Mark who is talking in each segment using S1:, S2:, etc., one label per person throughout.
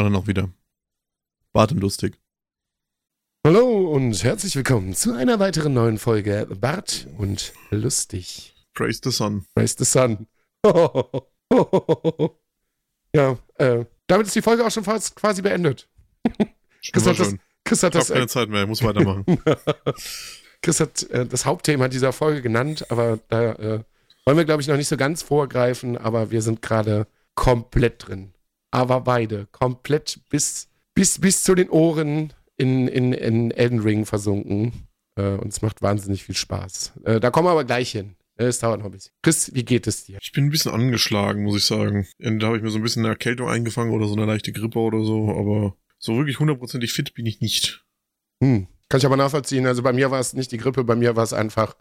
S1: anderen auch wieder. Bart und lustig.
S2: Hallo und herzlich willkommen zu einer weiteren neuen Folge Bart und lustig.
S1: Praise the Sun.
S2: Praise the Sun. ja, äh, damit ist die Folge auch schon fast quasi beendet.
S1: Chris hat das,
S2: Chris hat
S1: ich habe keine Zeit mehr, ich muss weitermachen.
S2: Chris hat äh, das Hauptthema dieser Folge genannt, aber da äh, wollen wir, glaube ich, noch nicht so ganz vorgreifen, aber wir sind gerade komplett drin. Aber beide, komplett bis, bis, bis zu den Ohren in, in, in Elden Ring versunken. Äh, und es macht wahnsinnig viel Spaß. Äh, da kommen wir aber gleich hin. Äh, Es dauert noch ein bisschen. Chris, wie geht es dir?
S1: Ich bin ein bisschen angeschlagen, muss ich sagen. Da habe ich mir so ein bisschen eine Erkältung eingefangen oder so eine leichte Grippe oder so, aber so wirklich hundertprozentig fit bin ich nicht.
S2: Hm. Kann ich aber nachvollziehen. Also bei mir war es nicht die Grippe, bei mir war es einfach,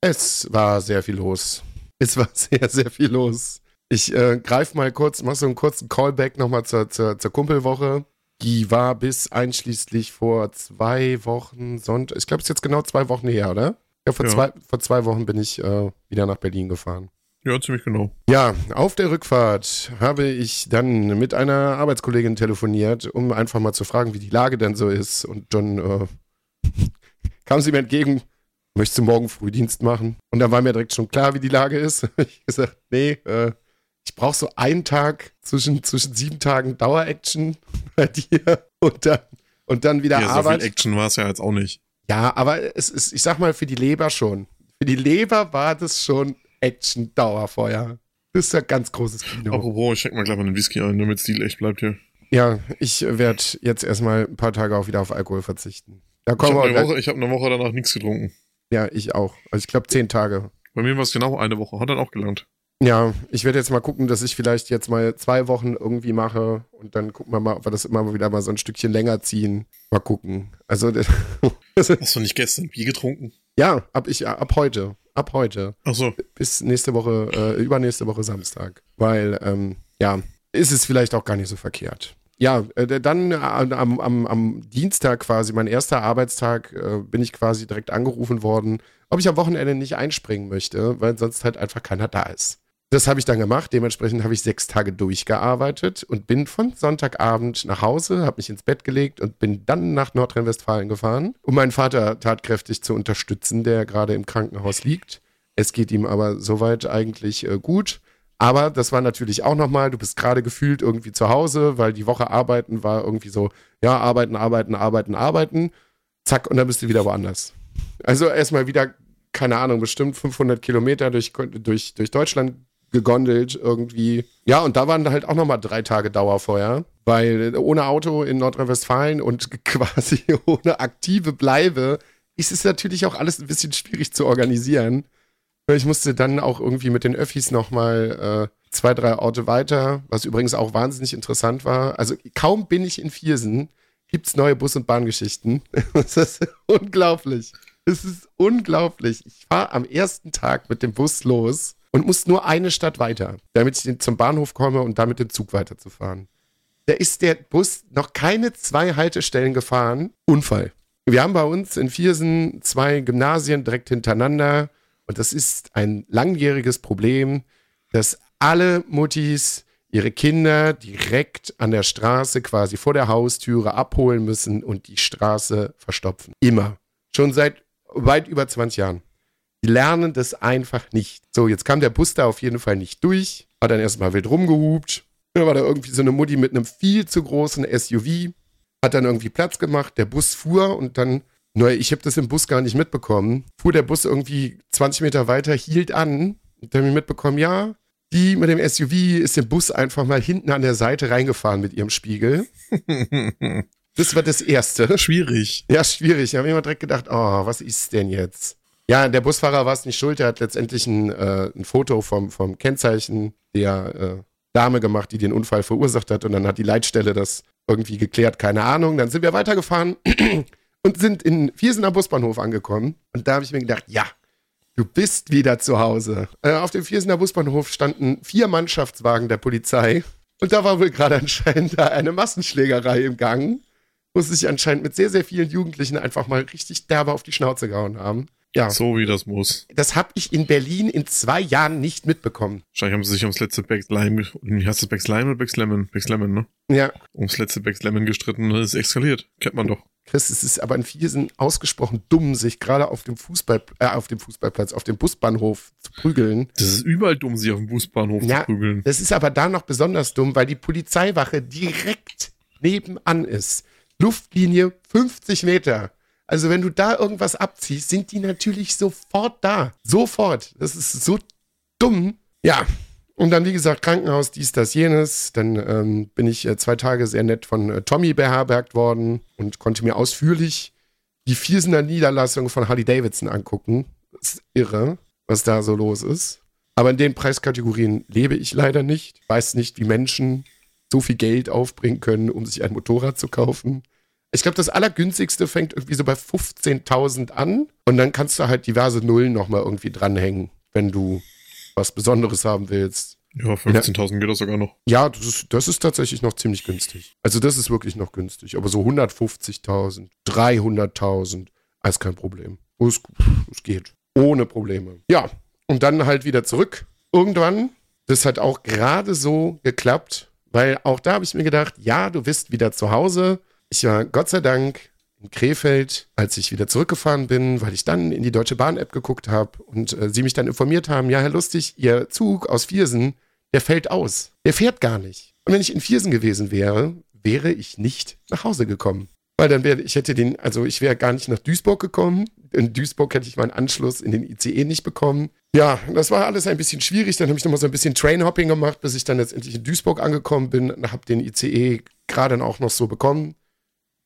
S2: es war sehr viel los. Es war sehr, sehr viel los. Ich äh, greife mal kurz, mach so einen kurzen Callback nochmal zur, zur, zur Kumpelwoche. Die war bis einschließlich vor zwei Wochen Sonntag. Ich glaube, es ist jetzt genau zwei Wochen her, oder? Ja, vor,
S1: Ja.
S2: Zwei, vor zwei Wochen bin ich äh, wieder nach Berlin gefahren.
S1: Ja, ziemlich genau.
S2: Ja, auf der Rückfahrt habe ich dann mit einer Arbeitskollegin telefoniert, um einfach mal zu fragen, wie die Lage denn so ist. Und dann äh, kam sie mir entgegen, möchtest du morgen Frühdienst machen? Und dann war mir direkt schon klar, wie die Lage ist. ich gesagt, nee, äh, ich brauche so einen Tag zwischen, zwischen sieben Tagen Dauer-Action bei dir und dann, und dann wieder
S1: Ja, so
S2: Arbeit.
S1: viel Action war es ja jetzt auch nicht.
S2: Ja, aber es ist, ich sag mal, für die Leber schon. Für die Leber war das schon Action-Dauerfeuer. Das ist ja ganz großes Kino.
S1: Apropos, ich schenk mal gleich mal einen Whisky ein, damit Stil echt bleibt hier.
S2: Ja, ich werde jetzt erstmal ein paar Tage auch wieder auf Alkohol verzichten. Da
S1: Ich
S2: kommen
S1: habe
S2: wir
S1: eine, Woche- ich hab eine Woche danach nichts getrunken.
S2: Ja, ich auch. Also ich glaube zehn Tage.
S1: Bei mir war es genau eine Woche. Hat dann auch gelangt.
S2: Ja, ich werde jetzt mal gucken, dass ich vielleicht jetzt mal zwei Wochen irgendwie mache und dann gucken wir mal, ob wir das immer wieder mal so ein Stückchen länger ziehen. Mal gucken. Also
S1: Hast du nicht gestern Bier getrunken?
S2: ja, ab ich ab heute, ab heute
S1: Ach so.
S2: bis nächste Woche, äh, übernächste Woche Samstag, weil ähm, ja, ist es vielleicht auch gar nicht so verkehrt. Ja, äh, dann äh, am, am, am Dienstag quasi, mein erster Arbeitstag, äh, bin ich quasi direkt angerufen worden, ob ich am Wochenende nicht einspringen möchte, weil sonst halt einfach keiner da ist. Das habe ich dann gemacht. Dementsprechend habe ich sechs Tage durchgearbeitet und bin von Sonntagabend nach Hause, habe mich ins Bett gelegt und bin dann nach Nordrhein-Westfalen gefahren, um meinen Vater tatkräftig zu unterstützen, der gerade im Krankenhaus liegt. Es geht ihm aber soweit eigentlich äh, gut. Aber das war natürlich auch nochmal, du bist gerade gefühlt irgendwie zu Hause, weil die Woche arbeiten war irgendwie so, ja, arbeiten, arbeiten, arbeiten, arbeiten. Zack, und dann bist du wieder woanders. Also erstmal wieder, keine Ahnung, bestimmt 500 Kilometer durch, durch, durch Deutschland gegondelt irgendwie. Ja, und da waren halt auch nochmal drei Tage Dauerfeuer, weil ohne Auto in Nordrhein-Westfalen und quasi ohne aktive Bleibe ist es natürlich auch alles ein bisschen schwierig zu organisieren. Ich musste dann auch irgendwie mit den Öffis nochmal äh, zwei, drei Orte weiter, was übrigens auch wahnsinnig interessant war. Also kaum bin ich in Viersen, gibt's neue Bus- und Bahngeschichten. Das ist unglaublich. Es ist unglaublich. Ich fahre am ersten Tag mit dem Bus los und muss nur eine Stadt weiter, damit ich zum Bahnhof komme und damit den Zug weiterzufahren. Da ist der Bus noch keine zwei Haltestellen gefahren. Unfall. Wir haben bei uns in Viersen zwei Gymnasien direkt hintereinander. Und das ist ein langjähriges Problem, dass alle Muttis ihre Kinder direkt an der Straße quasi vor der Haustüre abholen müssen und die Straße verstopfen. Immer. Schon seit weit über 20 Jahren. Die lernen das einfach nicht. So, jetzt kam der Bus da auf jeden Fall nicht durch, hat dann erstmal wild rumgehupt. Da war da irgendwie so eine Mutti mit einem viel zu großen SUV, hat dann irgendwie Platz gemacht, der Bus fuhr und dann, neu, ich habe das im Bus gar nicht mitbekommen, fuhr der Bus irgendwie 20 Meter weiter, hielt an und dann hab ich mitbekommen, ja, die mit dem SUV ist den Bus einfach mal hinten an der Seite reingefahren mit ihrem Spiegel. Das war das Erste.
S1: Schwierig.
S2: Ja, schwierig. Da habe ich immer direkt gedacht, oh, was ist denn jetzt? Ja, der Busfahrer war es nicht schuld. Er hat letztendlich ein, äh, ein Foto vom, vom Kennzeichen der äh, Dame gemacht, die den Unfall verursacht hat. Und dann hat die Leitstelle das irgendwie geklärt. Keine Ahnung. Dann sind wir weitergefahren und sind in Viersener Busbahnhof angekommen. Und da habe ich mir gedacht, ja, du bist wieder zu Hause. Äh, auf dem Viersener Busbahnhof standen vier Mannschaftswagen der Polizei. Und da war wohl gerade anscheinend eine Massenschlägerei im Gang, wo sie sich anscheinend mit sehr, sehr vielen Jugendlichen einfach mal richtig derbe auf die Schnauze gehauen haben. Ja.
S1: So wie das muss.
S2: Das habe ich in Berlin in zwei Jahren nicht mitbekommen.
S1: Wahrscheinlich haben sie sich ums letzte Back Lime, wie heißt das Back Lime oder Back Lemon? Back Lemon, ne?
S2: Ja.
S1: Ums letzte Back Lemon gestritten und dann ist es eskaliert. Kennt man doch.
S2: Chris, es ist aber in Viersen ausgesprochen dumm, sich gerade auf dem Fußball, äh, auf dem Fußballplatz, auf dem Busbahnhof zu prügeln.
S1: Das ist überall dumm, sich auf dem Busbahnhof
S2: Ja.
S1: zu prügeln.
S2: Das ist aber da noch besonders dumm, weil die Polizeiwache direkt nebenan ist. Luftlinie 50 Meter. Also wenn du da irgendwas abziehst, sind die natürlich sofort da. Sofort. Das ist so dumm. Ja. Und dann, wie gesagt, Krankenhaus, dies, das, jenes. Dann ähm, bin ich äh, zwei Tage sehr nett von äh, Tommy beherbergt worden und konnte mir ausführlich die Viersener Niederlassung von Harley Davidson angucken. Das ist irre, was da so los ist. Aber in den Preiskategorien lebe ich leider nicht. Weiß nicht, wie Menschen so viel Geld aufbringen können, um sich ein Motorrad zu kaufen. Ich glaube, das Allergünstigste fängt irgendwie so bei 15.000 an. Und dann kannst du halt diverse Nullen nochmal irgendwie dranhängen, wenn du was Besonderes haben willst.
S1: Ja, 15.000 geht das sogar noch.
S2: Ja, das ist, das ist tatsächlich noch ziemlich günstig. Also das ist wirklich noch günstig. Aber so 150.000, 300.000, alles kein Problem. Es, es geht. Ohne Probleme. Ja, und dann halt wieder zurück. Irgendwann, das hat auch gerade so geklappt, weil auch da habe ich mir gedacht, ja, du bist wieder zu Hause. Ich war Gott sei Dank in Krefeld, als ich wieder zurückgefahren bin, weil ich dann in die Deutsche Bahn-App geguckt habe und äh, sie mich dann informiert haben, ja, Herr Lustig, Ihr Zug aus Viersen, der fällt aus. Der fährt gar nicht. Und wenn ich in Viersen gewesen wäre, wäre ich nicht nach Hause gekommen. Weil dann wäre, ich hätte den, also ich wäre gar nicht nach Duisburg gekommen. In Duisburg hätte ich meinen Anschluss in den ICE nicht bekommen. Ja, das war alles ein bisschen schwierig. Dann habe ich nochmal so ein bisschen Trainhopping gemacht, bis ich dann letztendlich in Duisburg angekommen bin. Habe den ICE gerade auch noch so bekommen.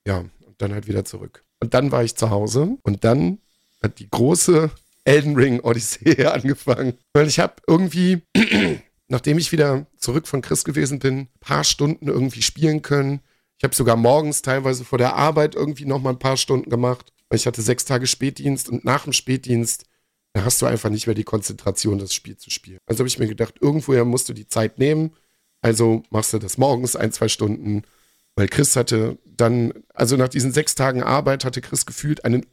S2: Ja, und dann halt wieder zurück. Und dann war ich zu Hause und dann hat die große Elden Ring Odyssee angefangen. Weil ich habe irgendwie, nachdem ich wieder zurück von Chris gewesen bin, ein paar Stunden irgendwie spielen können. Ich habe sogar morgens teilweise vor der Arbeit irgendwie noch mal ein paar Stunden gemacht, weil ich hatte sechs Tage Spätdienst und nach dem Spätdienst, da hast du einfach nicht mehr die Konzentration, das Spiel zu spielen. Also habe ich mir gedacht, irgendwoher musst du die Zeit nehmen. Also machst du das morgens ein, zwei Stunden, weil Chris hatte dann, also nach diesen sechs Tagen Arbeit hatte Chris gefühlt einen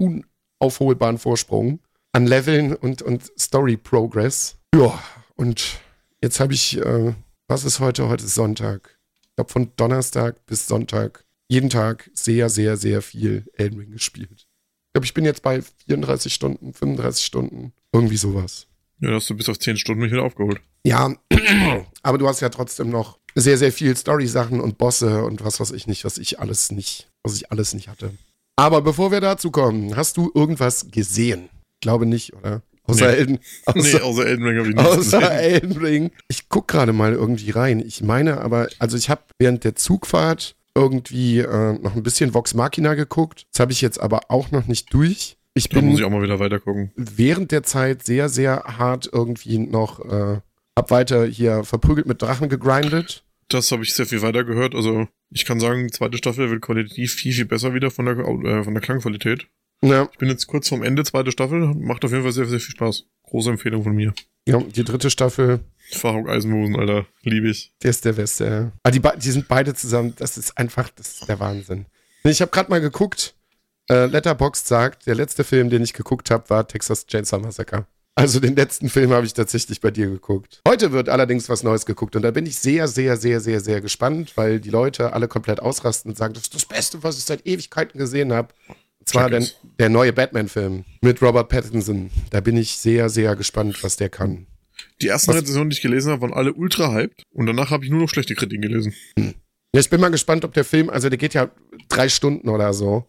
S2: unaufholbaren Vorsprung an Leveln und, und Story Progress. Ja, und jetzt habe ich, äh, was ist heute? Heute ist Sonntag ich glaube, von Donnerstag bis Sonntag jeden Tag sehr, sehr, sehr viel Elden Ring gespielt. Ich glaube, ich bin jetzt bei 34 Stunden, 35 Stunden, irgendwie sowas.
S1: Ja, da hast du bis auf 10 Stunden mich wieder aufgeholt.
S2: Ja, aber du hast ja trotzdem noch sehr, sehr viel Story-Sachen und Bosse und was weiß ich nicht, was ich alles nicht, was ich alles nicht hatte. Aber bevor wir dazu kommen, hast du irgendwas gesehen? Ich glaube nicht, oder? Außer
S1: Nee.
S2: Elden, außer,
S1: nee, außer Elden Ring habe ich nichts
S2: Außer
S1: gesehen.
S2: Elden Ring. Ich guck gerade mal irgendwie rein. Ich meine aber, also ich habe während der Zugfahrt irgendwie äh, noch ein bisschen Vox Machina geguckt. Das habe ich jetzt aber auch noch nicht durch. Ich
S1: Da muss
S2: bin
S1: ich auch mal wieder weitergucken.
S2: während der Zeit sehr, sehr hart irgendwie noch, äh, hab weiter hier verprügelt mit Drachen gegrindet.
S1: Das habe ich sehr viel weiter gehört. Also ich kann sagen, zweite Staffel wird qualitativ viel, viel besser wieder von der, äh, von der Klangqualität.
S2: Ja,
S1: Ich bin jetzt kurz vorm Ende, zweite Staffel. Macht auf jeden Fall sehr, sehr viel Spaß. Große Empfehlung von mir.
S2: ja, die dritte Staffel,
S1: Faruk Eisenhosen, Alter. Liebe ich.
S2: der ist der Beste. Ah, die, die sind beide zusammen, das ist einfach, das ist der Wahnsinn. Ich habe gerade mal geguckt, äh, Letterboxd sagt, der letzte Film, den ich geguckt habe, war Texas Chainsaw Massacre. Also den letzten Film habe ich tatsächlich bei dir geguckt. Heute wird allerdings was Neues geguckt und da bin ich sehr, sehr, sehr, sehr, sehr gespannt, weil die Leute alle komplett ausrasten und sagen, das ist das Beste, was ich seit Ewigkeiten gesehen habe. Und zwar der, der neue Batman-Film mit Robert Pattinson. Da bin ich sehr, sehr gespannt, was der kann.
S1: Die ersten
S2: Was-
S1: Rezensionen, die ich gelesen habe, waren alle ultra hyped. Und danach habe ich nur noch schlechte Kritiken gelesen.
S2: Ja, ich bin mal gespannt, ob der Film, also der geht ja drei Stunden oder so.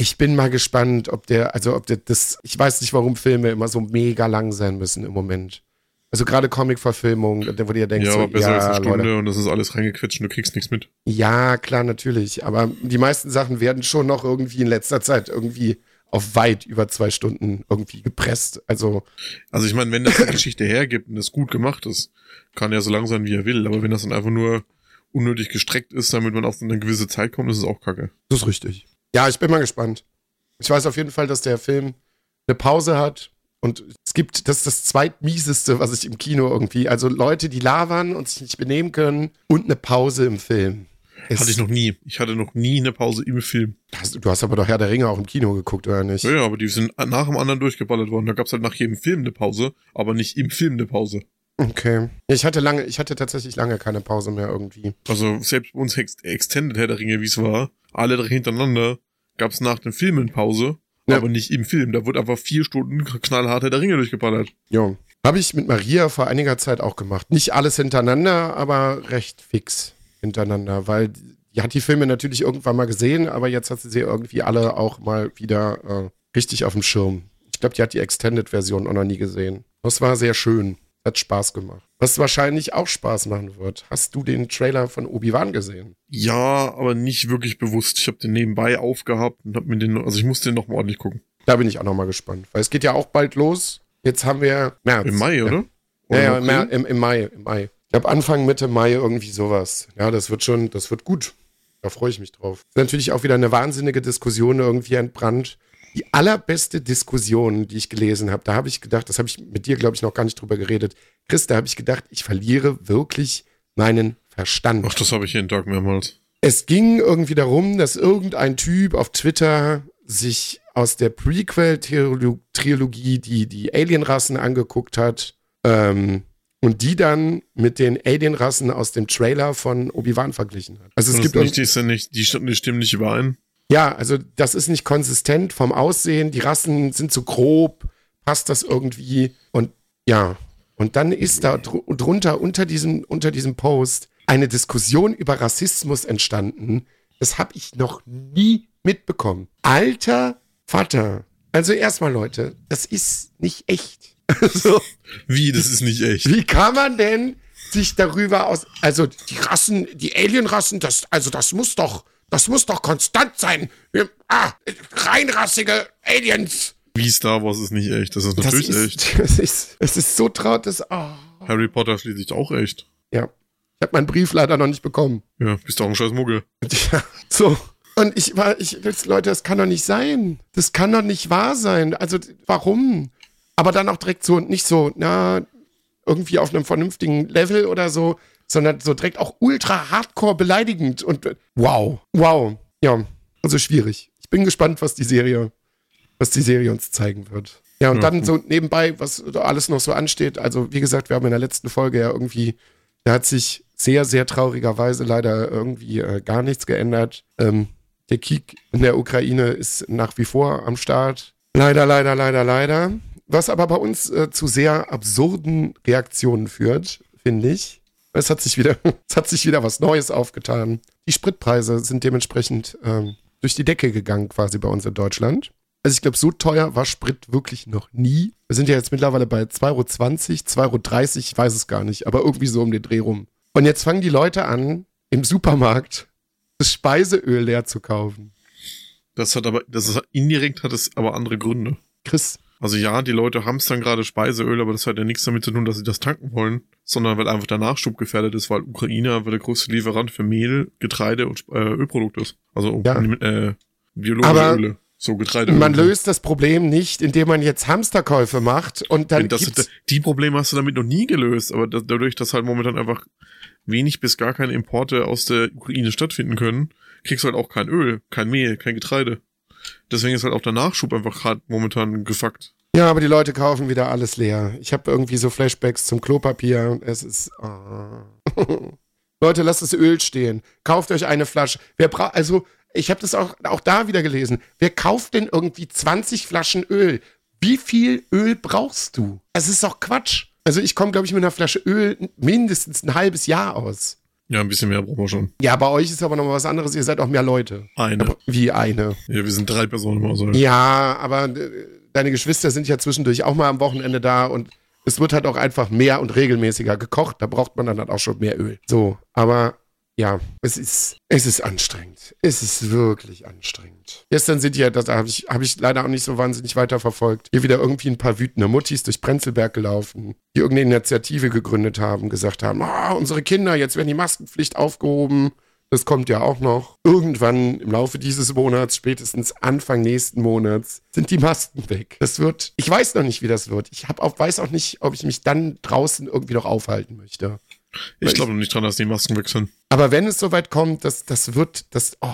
S2: Ich bin mal gespannt, ob der, also ob der das, ich weiß nicht, warum Filme immer so mega lang sein müssen im Moment. Also gerade Comic-Verfilmungen, wo du ja denkst,
S1: ja,
S2: so,
S1: aber besser als
S2: ja,
S1: eine Stunde
S2: Leute.
S1: und das ist alles reingequetscht und du kriegst nichts mit.
S2: Ja, klar, natürlich. Aber die meisten Sachen werden schon noch irgendwie in letzter Zeit irgendwie auf weit über zwei Stunden irgendwie gepresst. Also,
S1: Also ich meine, wenn das die Geschichte hergibt und es gut gemacht ist, kann er so lang sein, wie er will. Aber wenn das dann einfach nur unnötig gestreckt ist, damit man auf eine gewisse Zeit kommt, ist es auch kacke.
S2: das ist richtig. Ja, ich bin mal gespannt. Ich weiß auf jeden Fall, dass der Film eine Pause hat. Und es gibt, das ist das zweitmieseste, was ich im Kino irgendwie, also Leute, die labern und sich nicht benehmen können und eine Pause im Film. Es-
S1: Hatte ich noch nie. Ich hatte noch nie eine Pause im Film.
S2: Hast, du hast aber doch Herr der Ringe auch im Kino geguckt, oder nicht?
S1: Ja, ja, aber die sind nach dem anderen durchgeballert worden. Da gab's halt nach jedem Film eine Pause, aber nicht im Film eine Pause.
S2: Okay. Ich hatte lange, ich hatte tatsächlich lange keine Pause mehr irgendwie.
S1: Also selbst bei uns Ex Extended Herr der Ringe, wie es war, alle drei hintereinander, gab's nach den Filmen Pause,
S2: Ja.
S1: aber nicht im Film. Da wurde einfach vier Stunden knallhart der Ringe durchgeballert.
S2: Jo. Habe ich mit Maria vor einiger Zeit auch gemacht. Nicht alles hintereinander, aber recht fix hintereinander, weil die hat die Filme natürlich irgendwann mal gesehen, aber jetzt hat sie sie irgendwie alle auch mal wieder äh, richtig auf dem Schirm. Ich glaube, die hat die Extended-Version auch noch nie gesehen. Das war sehr schön. Hat Spaß gemacht. Was wahrscheinlich auch Spaß machen wird. Hast du den Trailer von Obi-Wan gesehen?
S1: Ja, aber nicht wirklich bewusst. Ich habe den nebenbei aufgehabt und hab mir den, also ich musste den noch mal ordentlich gucken.
S2: Da bin ich auch noch mal gespannt. Weil es geht ja auch bald los. Jetzt haben wir März.
S1: Im Mai,
S2: Ja.
S1: oder?
S2: Ja,
S1: Oder
S2: ja,
S1: im
S2: im, Mai, im Mai. Ich glaube Anfang, Mitte Mai irgendwie sowas. Ja, das wird schon, das wird gut. Da freue ich mich drauf. Ist natürlich auch wieder eine wahnsinnige Diskussion irgendwie entbrannt. Die allerbeste Diskussion, die ich gelesen habe, da habe ich gedacht, das habe ich mit dir, glaube ich, noch gar nicht drüber geredet. Chris, da habe ich gedacht, ich verliere wirklich meinen Verstand.
S1: Ach, das habe ich jeden Tag mehrmals.
S2: Es ging irgendwie darum, dass irgendein Typ auf Twitter sich aus der Prequel-Trilogie die, die Alienrassen angeguckt hat ähm, und die dann mit den Alienrassen aus dem Trailer von Obi-Wan verglichen hat. Also es gibt
S1: nicht, die, ja nicht, die, die stimmen nicht überein.
S2: Ja, also das ist nicht konsistent vom Aussehen, die Rassen sind zu grob, passt das irgendwie und ja, und dann ist da dr drunter unter diesem unter diesem Post eine Diskussion über Rassismus entstanden. Das habe ich noch nie mitbekommen. Alter Vater. Also erstmal Leute, das ist nicht echt. Also,
S1: Wie, das ist nicht echt.
S2: wie kann man denn sich darüber aus, also die Rassen, die Alienrassen, das, also das muss doch, das muss doch konstant sein. Ah, reinrassige Aliens.
S1: Wie Star Wars ist nicht echt. Das ist
S2: Das
S1: natürlich
S2: ist,
S1: echt.
S2: das ist, es ist so traut, das, oh.
S1: Harry Potter schließlich auch echt.
S2: ja. Ich habe meinen Brief leider noch nicht bekommen.
S1: Ja, bist doch ein scheiß Muggel.
S2: Ja, so. Und ich war, ich, das, Leute, das kann doch nicht sein. Das kann doch nicht wahr sein. Also, warum? Aber dann auch direkt so, nicht so, na, irgendwie auf einem vernünftigen Level oder so, sondern so direkt auch ultra hardcore beleidigend und äh, wow, wow. Ja, also schwierig. Ich bin gespannt, was die Serie, was die Serie uns zeigen wird. Ja, und dann so nebenbei, was da alles noch so ansteht. Also, wie gesagt, wir haben in der letzten Folge ja irgendwie, da hat sich sehr, sehr traurigerweise leider irgendwie äh, gar nichts geändert. Ähm, der Krieg in der Ukraine ist nach wie vor am Start. Leider, leider, leider, leider. Was aber bei uns äh, zu sehr absurden Reaktionen führt, finde ich. Es hat sich wieder, es hat sich wieder was Neues aufgetan. Die Spritpreise sind dementsprechend ähm, durch die Decke gegangen, quasi bei uns in Deutschland. Also ich glaube, so teuer war Sprit wirklich noch nie. Wir sind ja jetzt mittlerweile bei 2,20 Euro, 2,30 Euro, ich weiß es gar nicht, aber irgendwie so um den Dreh rum. Und jetzt fangen die Leute an, im Supermarkt das Speiseöl leer zu kaufen.
S1: Das hat aber, das ist, indirekt hat es aber andere Gründe.
S2: Chris,
S1: Also ja, die Leute haben dann gerade Speiseöl, aber das hat ja nichts damit zu tun, dass sie das tanken wollen, sondern weil einfach der Nachschub gefährdet ist, weil Ukraine einfach der größte Lieferant für Mehl, Getreide und äh, Ölprodukte ist. Also
S2: Ja.
S1: äh, biologische
S2: Aber
S1: Öle. So Getreide.
S2: man löst das Problem nicht, indem man jetzt Hamsterkäufe macht und dann
S1: das,
S2: gibt's,
S1: die Probleme hast du damit noch nie gelöst, aber da, dadurch, dass halt momentan einfach wenig bis gar keine Importe aus der Ukraine stattfinden können, kriegst du halt auch kein Öl, kein Mehl, kein Getreide. Deswegen ist halt auch der Nachschub einfach gerade momentan gefuckt.
S2: Ja, aber die Leute kaufen wieder alles leer. Ich habe irgendwie so Flashbacks zum Klopapier. Es ist. ah. Leute, lasst das Öl stehen. Kauft euch eine Flasche. Wer braucht. Also, ich habe das auch, auch da wieder gelesen. Wer kauft denn irgendwie 20 Flaschen Öl? Wie viel Öl brauchst du? Es ist doch Quatsch. Also, ich komme, glaube ich, mit einer Flasche Öl mindestens ein halbes Jahr aus.
S1: Ja, ein bisschen mehr brauchen wir schon.
S2: Ja, bei euch ist aber noch mal was anderes. Ihr seid auch mehr Leute.
S1: Eine.
S2: Wie eine.
S1: Ja, wir sind drei Personen im Haushalt.
S2: Ja, aber äh, deine Geschwister sind ja zwischendurch auch mal am Wochenende da und es wird halt auch einfach mehr und regelmäßiger gekocht. Da braucht man dann halt auch schon mehr Öl. So, aber ja, es ist, es ist anstrengend. Es ist wirklich anstrengend. Gestern sind ja, das habe ich, habe ich leider auch nicht so wahnsinnig weiterverfolgt, hier wieder irgendwie ein paar wütende Muttis durch Prenzlberg gelaufen, die irgendeine Initiative gegründet haben, gesagt haben, ah, unsere Kinder, jetzt werden die Maskenpflicht aufgehoben. Das kommt ja auch noch. Irgendwann im Laufe dieses Monats, spätestens Anfang nächsten Monats, sind die Masken weg. Das wird, ich weiß noch nicht, wie das wird. Ich hab auch, weiß auch nicht, ob ich mich dann draußen irgendwie noch aufhalten möchte.
S1: Ich glaube noch nicht dran, dass die Masken wechseln.
S2: Aber wenn es soweit kommt, das, das wird, das, oh,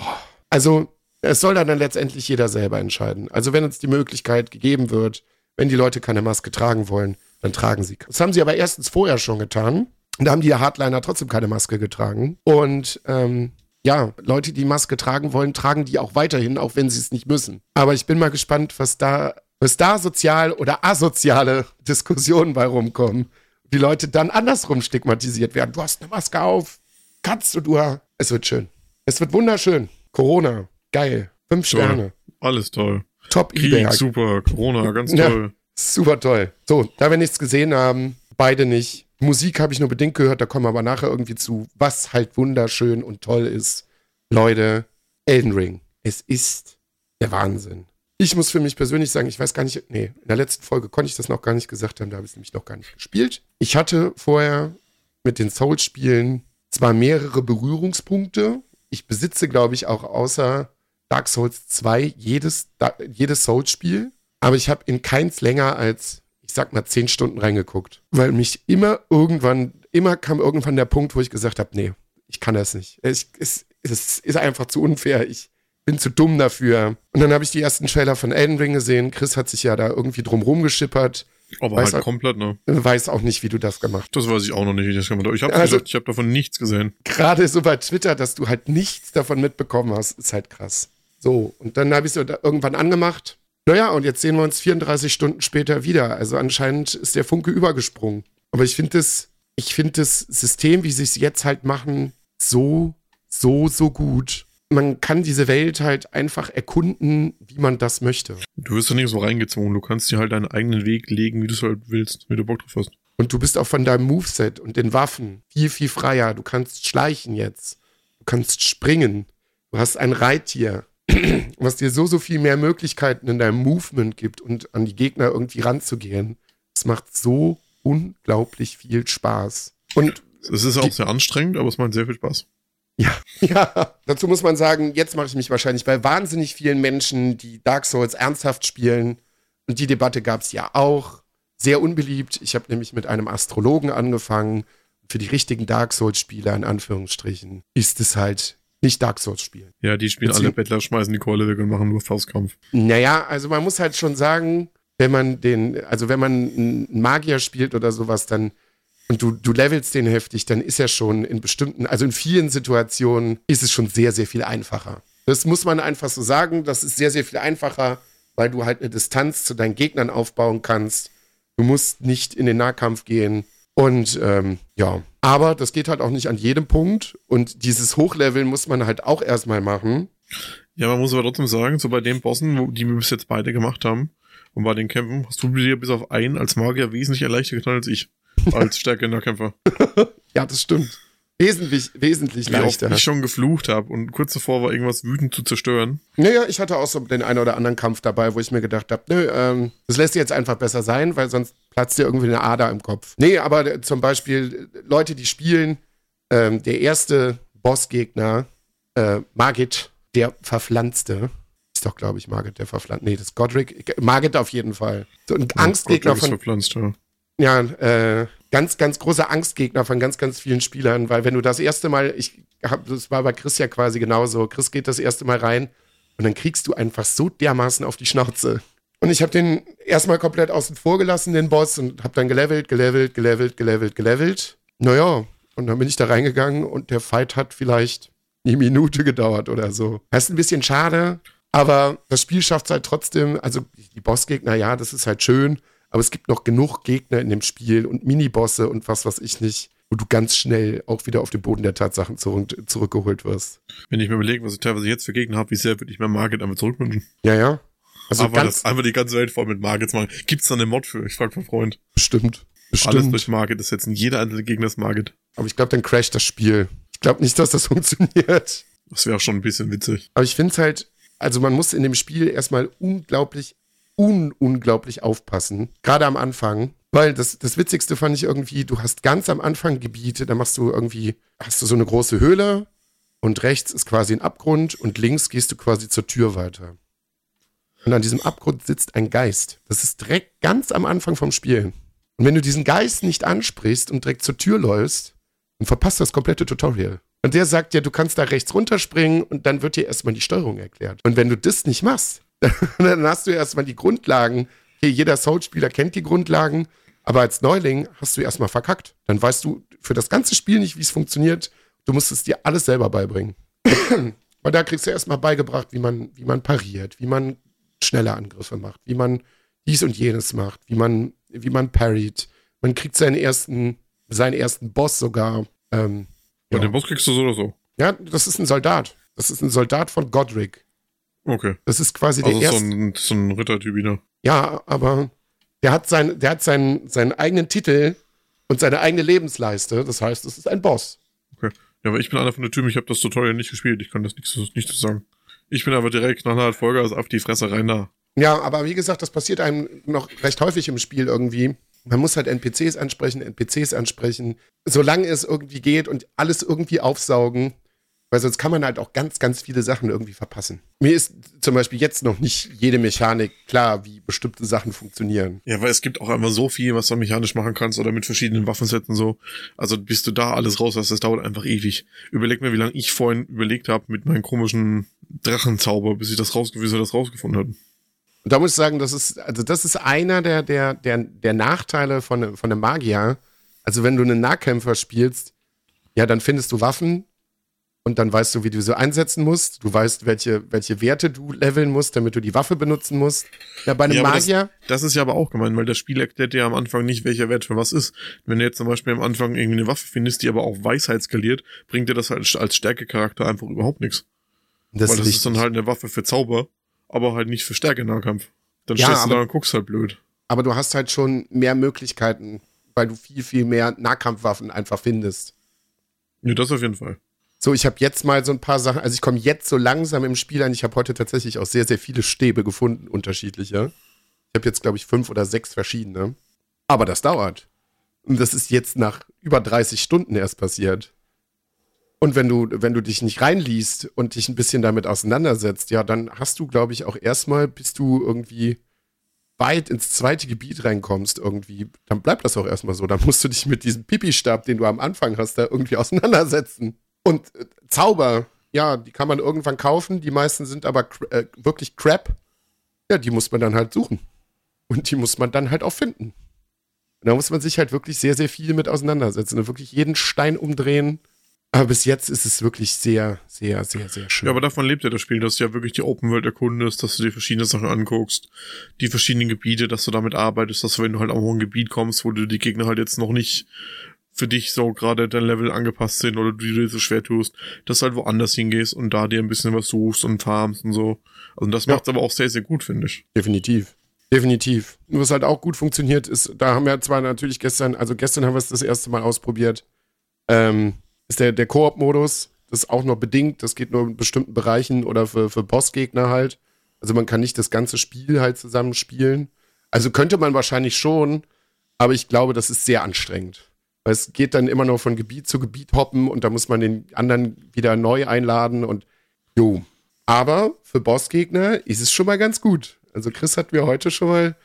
S2: also es soll dann, dann letztendlich jeder selber entscheiden. Also wenn uns die Möglichkeit gegeben wird, wenn die Leute keine Maske tragen wollen, dann tragen sie. Das haben sie aber erstens vorher schon getan. Und da haben die Hardliner trotzdem keine Maske getragen. Und ähm, ja, Leute, die Maske tragen wollen, tragen die auch weiterhin, auch wenn sie es nicht müssen. Aber ich bin mal gespannt, was da, was da sozial oder asoziale Diskussionen bei rumkommen. Die Leute dann andersrum stigmatisiert werden. Du hast eine Maske auf, kannst du, du. Es wird schön. Es wird wunderschön. Corona, geil. Fünf
S1: Toll.
S2: Sterne.
S1: Alles toll.
S2: Top
S1: Krieg,
S2: eBay.
S1: super. Corona, ganz
S2: Ja.
S1: toll.
S2: Super toll. So, da wir nichts gesehen haben, beide nicht. Musik habe ich nur bedingt gehört, da kommen wir aber nachher irgendwie zu, was halt wunderschön und toll ist. Leute, Elden Ring. Es ist der Wahnsinn. Ich muss für mich persönlich sagen, ich weiß gar nicht, nee, in der letzten Folge konnte ich das noch gar nicht gesagt haben, da habe ich es nämlich noch gar nicht gespielt. Ich hatte vorher mit den Souls-Spielen zwar mehrere Berührungspunkte. Ich besitze, glaube ich, auch außer Dark Souls 2 jedes, jedes Souls-Spiel. Aber ich habe in keins länger als, ich sag mal, zehn Stunden reingeguckt. Weil mich immer irgendwann, immer kam irgendwann der Punkt, wo ich gesagt habe, nee, ich kann das nicht. Ich, es, es ist einfach zu unfair. Ich bin zu dumm dafür. Und dann habe ich die ersten Trailer von Elden Ring gesehen. Chris hat sich ja da irgendwie drum rumgeschippert.
S1: Aber
S2: Weiß
S1: halt
S2: auch-
S1: komplett, ne?
S2: Weiß auch nicht, wie du das gemacht
S1: Das weiß ich auch noch nicht, wie ich das gemacht habe. Ich habe
S2: Also-
S1: gesagt, ich habe davon nichts gesehen.
S2: gerade so bei Twitter, dass du halt nichts davon mitbekommen hast, ist halt krass. So, und dann habe ich so da irgendwann angemacht. Naja, und jetzt sehen wir uns 34 Stunden später wieder. Also anscheinend ist der Funke übergesprungen. Aber ich finde das, ich finde das System, wie sie es jetzt halt machen, so, so, so gut. Man kann diese Welt halt einfach erkunden, wie man das möchte.
S1: Du wirst doch nicht so reingezwungen. Du kannst dir halt deinen eigenen Weg legen, wie du es halt willst, wie du Bock drauf hast.
S2: Und du bist auch von deinem Moveset und den Waffen viel, viel freier. Du kannst schleichen jetzt. Du kannst springen. Du hast ein Reittier, was dir so, so viel mehr Möglichkeiten in deinem Movement gibt und an die Gegner irgendwie ranzugehen. Es macht so unglaublich viel Spaß. Und
S1: Es ist auch sehr anstrengend, aber es macht sehr viel Spaß.
S2: Ja, ja, dazu muss man sagen, jetzt mache ich mich wahrscheinlich bei wahnsinnig vielen Menschen, die Dark Souls ernsthaft spielen. Und die Debatte gab es ja auch. Sehr unbeliebt. Ich habe nämlich mit einem Astrologen angefangen. Für die richtigen Dark Souls-Spieler, in Anführungsstrichen, ist es halt nicht Dark Souls-Spielen.
S1: Ja, die spielen
S2: Jetzt
S1: alle Bettler, schmeißen die Keule weg und machen nur Faustkampf.
S2: Naja, also man muss halt schon sagen, wenn man den, also wenn man einen Magier spielt oder sowas, dann und du, du levelst den heftig, dann ist er schon in bestimmten, also in vielen Situationen ist es schon sehr, sehr viel einfacher. Das muss man einfach so sagen. Das ist sehr, sehr viel einfacher, weil du halt eine Distanz zu deinen Gegnern aufbauen kannst. Du musst nicht in den Nahkampf gehen. Und ähm, ja, aber das geht halt auch nicht an jedem Punkt. Und dieses Hochleveln muss man halt auch erstmal machen.
S1: Ja, man muss aber trotzdem sagen, so bei den Bossen, die wir bis jetzt beide gemacht haben, und bei den Kämpfen, hast du dir bis auf einen als Magier wesentlich leichter getan als ich. Als stärkender Kämpfer.
S2: Ja, das stimmt. Wesentlich, wesentlich
S1: Wie
S2: leichter.
S1: ich schon geflucht habe und kurz davor war, irgendwas wütend zu zerstören.
S2: Naja, ich hatte auch so den einen oder anderen Kampf dabei, wo ich mir gedacht habe, nö, ähm, das lässt sich jetzt einfach besser sein, weil sonst platzt dir irgendwie eine Ader im Kopf. Nee, aber äh, zum Beispiel äh, Leute, die spielen, ähm, der erste Bossgegner, äh, Margit, der Verpflanzte, ist doch, glaube ich, Margit, der Verpflanzte. Nee, das ist Godric. Margit auf jeden Fall. So ein Angstgegner
S1: Gott, der ist
S2: von,
S1: verpflanzt, ja.
S2: ja, äh, ganz, ganz großer Angstgegner von ganz, ganz vielen Spielern, weil wenn du das erste Mal, ich hab, das war bei Chris ja quasi genauso, Chris geht das erste Mal rein und dann kriegst du einfach so dermaßen auf die Schnauze. Und ich habe den erstmal komplett außen vor gelassen, den Boss, und habe dann gelevelt, gelevelt, gelevelt, gelevelt, gelevelt. Naja, und dann bin ich da reingegangen und der Fight hat vielleicht eine Minute gedauert oder so. Das ist ein bisschen schade, aber das Spiel schafft es halt trotzdem, also die Bossgegner, ja, das ist halt schön, aber es gibt noch genug Gegner in dem Spiel und Minibosse und was weiß ich nicht, wo du ganz schnell auch wieder auf den Boden der Tatsachen zurück, zurückgeholt wirst.
S1: Wenn ich mir überlege, was ich teilweise jetzt für Gegner habe, wie sehr würde ich mir Margit einfach zurückwünschen.
S2: Ja, ja. Also
S1: aber
S2: ganz
S1: das einfach die ganze Welt voll mit Margits machen. Gibt's da eine Mod für? Ich frage meinen Freund.
S2: bestimmt.
S1: Alles
S2: Bestimmt.
S1: durch Margit ersetzen. Jeder einzelne Gegner ist Margit.
S2: Aber ich glaube, dann crasht das Spiel. Ich glaube nicht, dass das funktioniert.
S1: Das wäre auch schon ein bisschen witzig.
S2: Aber ich finde es halt, also man muss in dem Spiel erstmal unglaublich, un unglaublich aufpassen. Gerade am Anfang. Weil das, das Witzigste fand ich irgendwie, du hast ganz am Anfang Gebiete, da machst du irgendwie, hast du so eine große Höhle und rechts ist quasi ein Abgrund und links gehst du quasi zur Tür weiter. Und an diesem Abgrund sitzt ein Geist. Das ist direkt ganz am Anfang vom Spiel. Und wenn du diesen Geist nicht ansprichst und direkt zur Tür läufst, und verpasst das komplette Tutorial. Und der sagt ja, du kannst da rechts runterspringen und dann wird dir erstmal die Steuerung erklärt. Und wenn du das nicht machst, dann hast du erstmal die Grundlagen. Okay, jeder Soul-Spieler kennt die Grundlagen, aber als Neuling hast du erstmal verkackt. Dann weißt du für das ganze Spiel nicht, wie es funktioniert. Du musst es dir alles selber beibringen. Weil da kriegst du erstmal beigebracht, wie man, wie man pariert, wie man schnelle Angriffe macht, wie man dies und jenes macht, wie man, wie man parried. Man kriegt seinen ersten, seinen ersten Boss sogar. Ähm, ja.
S1: dem Boss kriegst du so oder so.
S2: ja, das ist ein Soldat. Das ist ein Soldat von Godric.
S1: Okay.
S2: Das ist quasi
S1: Also
S2: der
S1: so
S2: erste.
S1: ein, so ein Rittertyp wieder.
S2: Ja, aber der hat, sein, der hat seinen, seinen eigenen Titel und seine eigene Lebensleiste. Das heißt, es ist ein Boss.
S1: Okay. Ja, aber ich bin einer von den Typen, ich habe das Tutorial nicht gespielt. Ich kann das nicht, so- nicht sagen. Ich bin aber direkt knallhart Vollgas auf die Fresse rein da.
S2: Ja, aber wie gesagt, das passiert einem noch recht häufig im Spiel irgendwie. Man muss halt NPCs ansprechen, NPCs ansprechen, solange es irgendwie geht und alles irgendwie aufsaugen, weil sonst kann man halt auch ganz, ganz viele Sachen irgendwie verpassen. Mir ist zum Beispiel jetzt noch nicht jede Mechanik klar, wie bestimmte Sachen funktionieren.
S1: Ja, weil es gibt auch einfach so viel, was du mechanisch machen kannst oder mit verschiedenen Waffensets und so. Also bis du da alles raus hast, das dauert einfach ewig. Überleg mir, wie lange ich vorhin überlegt habe mit meinem komischen Drachenzauber, bis ich das rausgewiesen das rausgefunden habe.
S2: Und da muss ich sagen, das ist, also das ist einer der, der, der, der Nachteile von, von einem Magier. Also wenn du einen Nahkämpfer spielst, ja, dann findest du Waffen und dann weißt du, wie du sie einsetzen musst. Du weißt, welche, welche Werte du leveln musst, damit du die Waffe benutzen musst. Ja, bei einem
S1: Ja,
S2: Magier,
S1: Das ist ja aber auch gemein, weil das Spiel erklärt dir am Anfang nicht, welcher Wert für was ist. Wenn du jetzt zum Beispiel am Anfang irgendwie eine Waffe findest, die aber auch Weisheit skaliert, bringt dir das halt als Stärkecharakter einfach überhaupt nichts.
S2: das,
S1: weil das ist dann halt eine Waffe für Zauber, aber halt nicht für Stärke-Nahkampf. Dann
S2: Ja,
S1: stehst du da und guckst halt blöd.
S2: aber du hast halt schon mehr Möglichkeiten, weil du viel, viel mehr Nahkampfwaffen einfach findest.
S1: Ja, das auf jeden Fall.
S2: So, ich habe jetzt mal so ein paar Sachen, also ich komme jetzt so langsam im Spiel an. Ich habe heute tatsächlich auch sehr, sehr viele Stäbe gefunden, unterschiedliche. Ich habe jetzt, glaube ich, fünf oder sechs verschiedene. Aber das dauert. Und das ist jetzt nach über 30 Stunden erst passiert. Und wenn du, wenn du dich nicht reinliest und dich ein bisschen damit auseinandersetzt, ja, dann hast du, glaube ich, auch erstmal, bis du irgendwie weit ins zweite Gebiet reinkommst, irgendwie, dann bleibt das auch erstmal so. Dann musst du dich mit diesem Pipi-Stab, den du am Anfang hast, da irgendwie auseinandersetzen. Und äh, Zauber, ja, die kann man irgendwann kaufen. Die meisten sind aber äh, wirklich Crap. Ja, die muss man dann halt suchen. Und die muss man dann halt auch finden. Und da muss man sich halt wirklich sehr, sehr viel mit auseinandersetzen und wirklich jeden Stein umdrehen. Aber bis jetzt ist es wirklich sehr, sehr, sehr, sehr schön.
S1: Ja, aber davon lebt ja das Spiel, dass du ja wirklich die Open World erkundest, dass du dir verschiedene Sachen anguckst, die verschiedenen Gebiete, dass du damit arbeitest, dass du, wenn du halt auch ein Gebiet kommst, wo du die Gegner halt jetzt noch nicht für dich so gerade dein Level angepasst sind oder du dir so schwer tust, dass du halt woanders hingehst und da dir ein bisschen was suchst und farmst und so. Also das
S2: Ja.
S1: macht's aber auch sehr, sehr gut, finde ich.
S2: Definitiv. Definitiv. Und Was halt auch gut funktioniert ist, da haben wir zwar natürlich gestern, also gestern haben wir es das erste Mal ausprobiert, ähm, ist der, der Koop-Modus. Das ist auch nur bedingt, das geht nur in bestimmten Bereichen oder für, für Bossgegner halt. Also man kann nicht das ganze Spiel halt zusammen spielen. Also könnte man wahrscheinlich schon, aber ich glaube, das ist sehr anstrengend. Weil es geht dann immer noch von Gebiet zu Gebiet hoppen und da muss man den anderen wieder neu einladen und jo. Aber für Bossgegner ist es schon mal ganz gut. Also Chris hat mir heute schon mal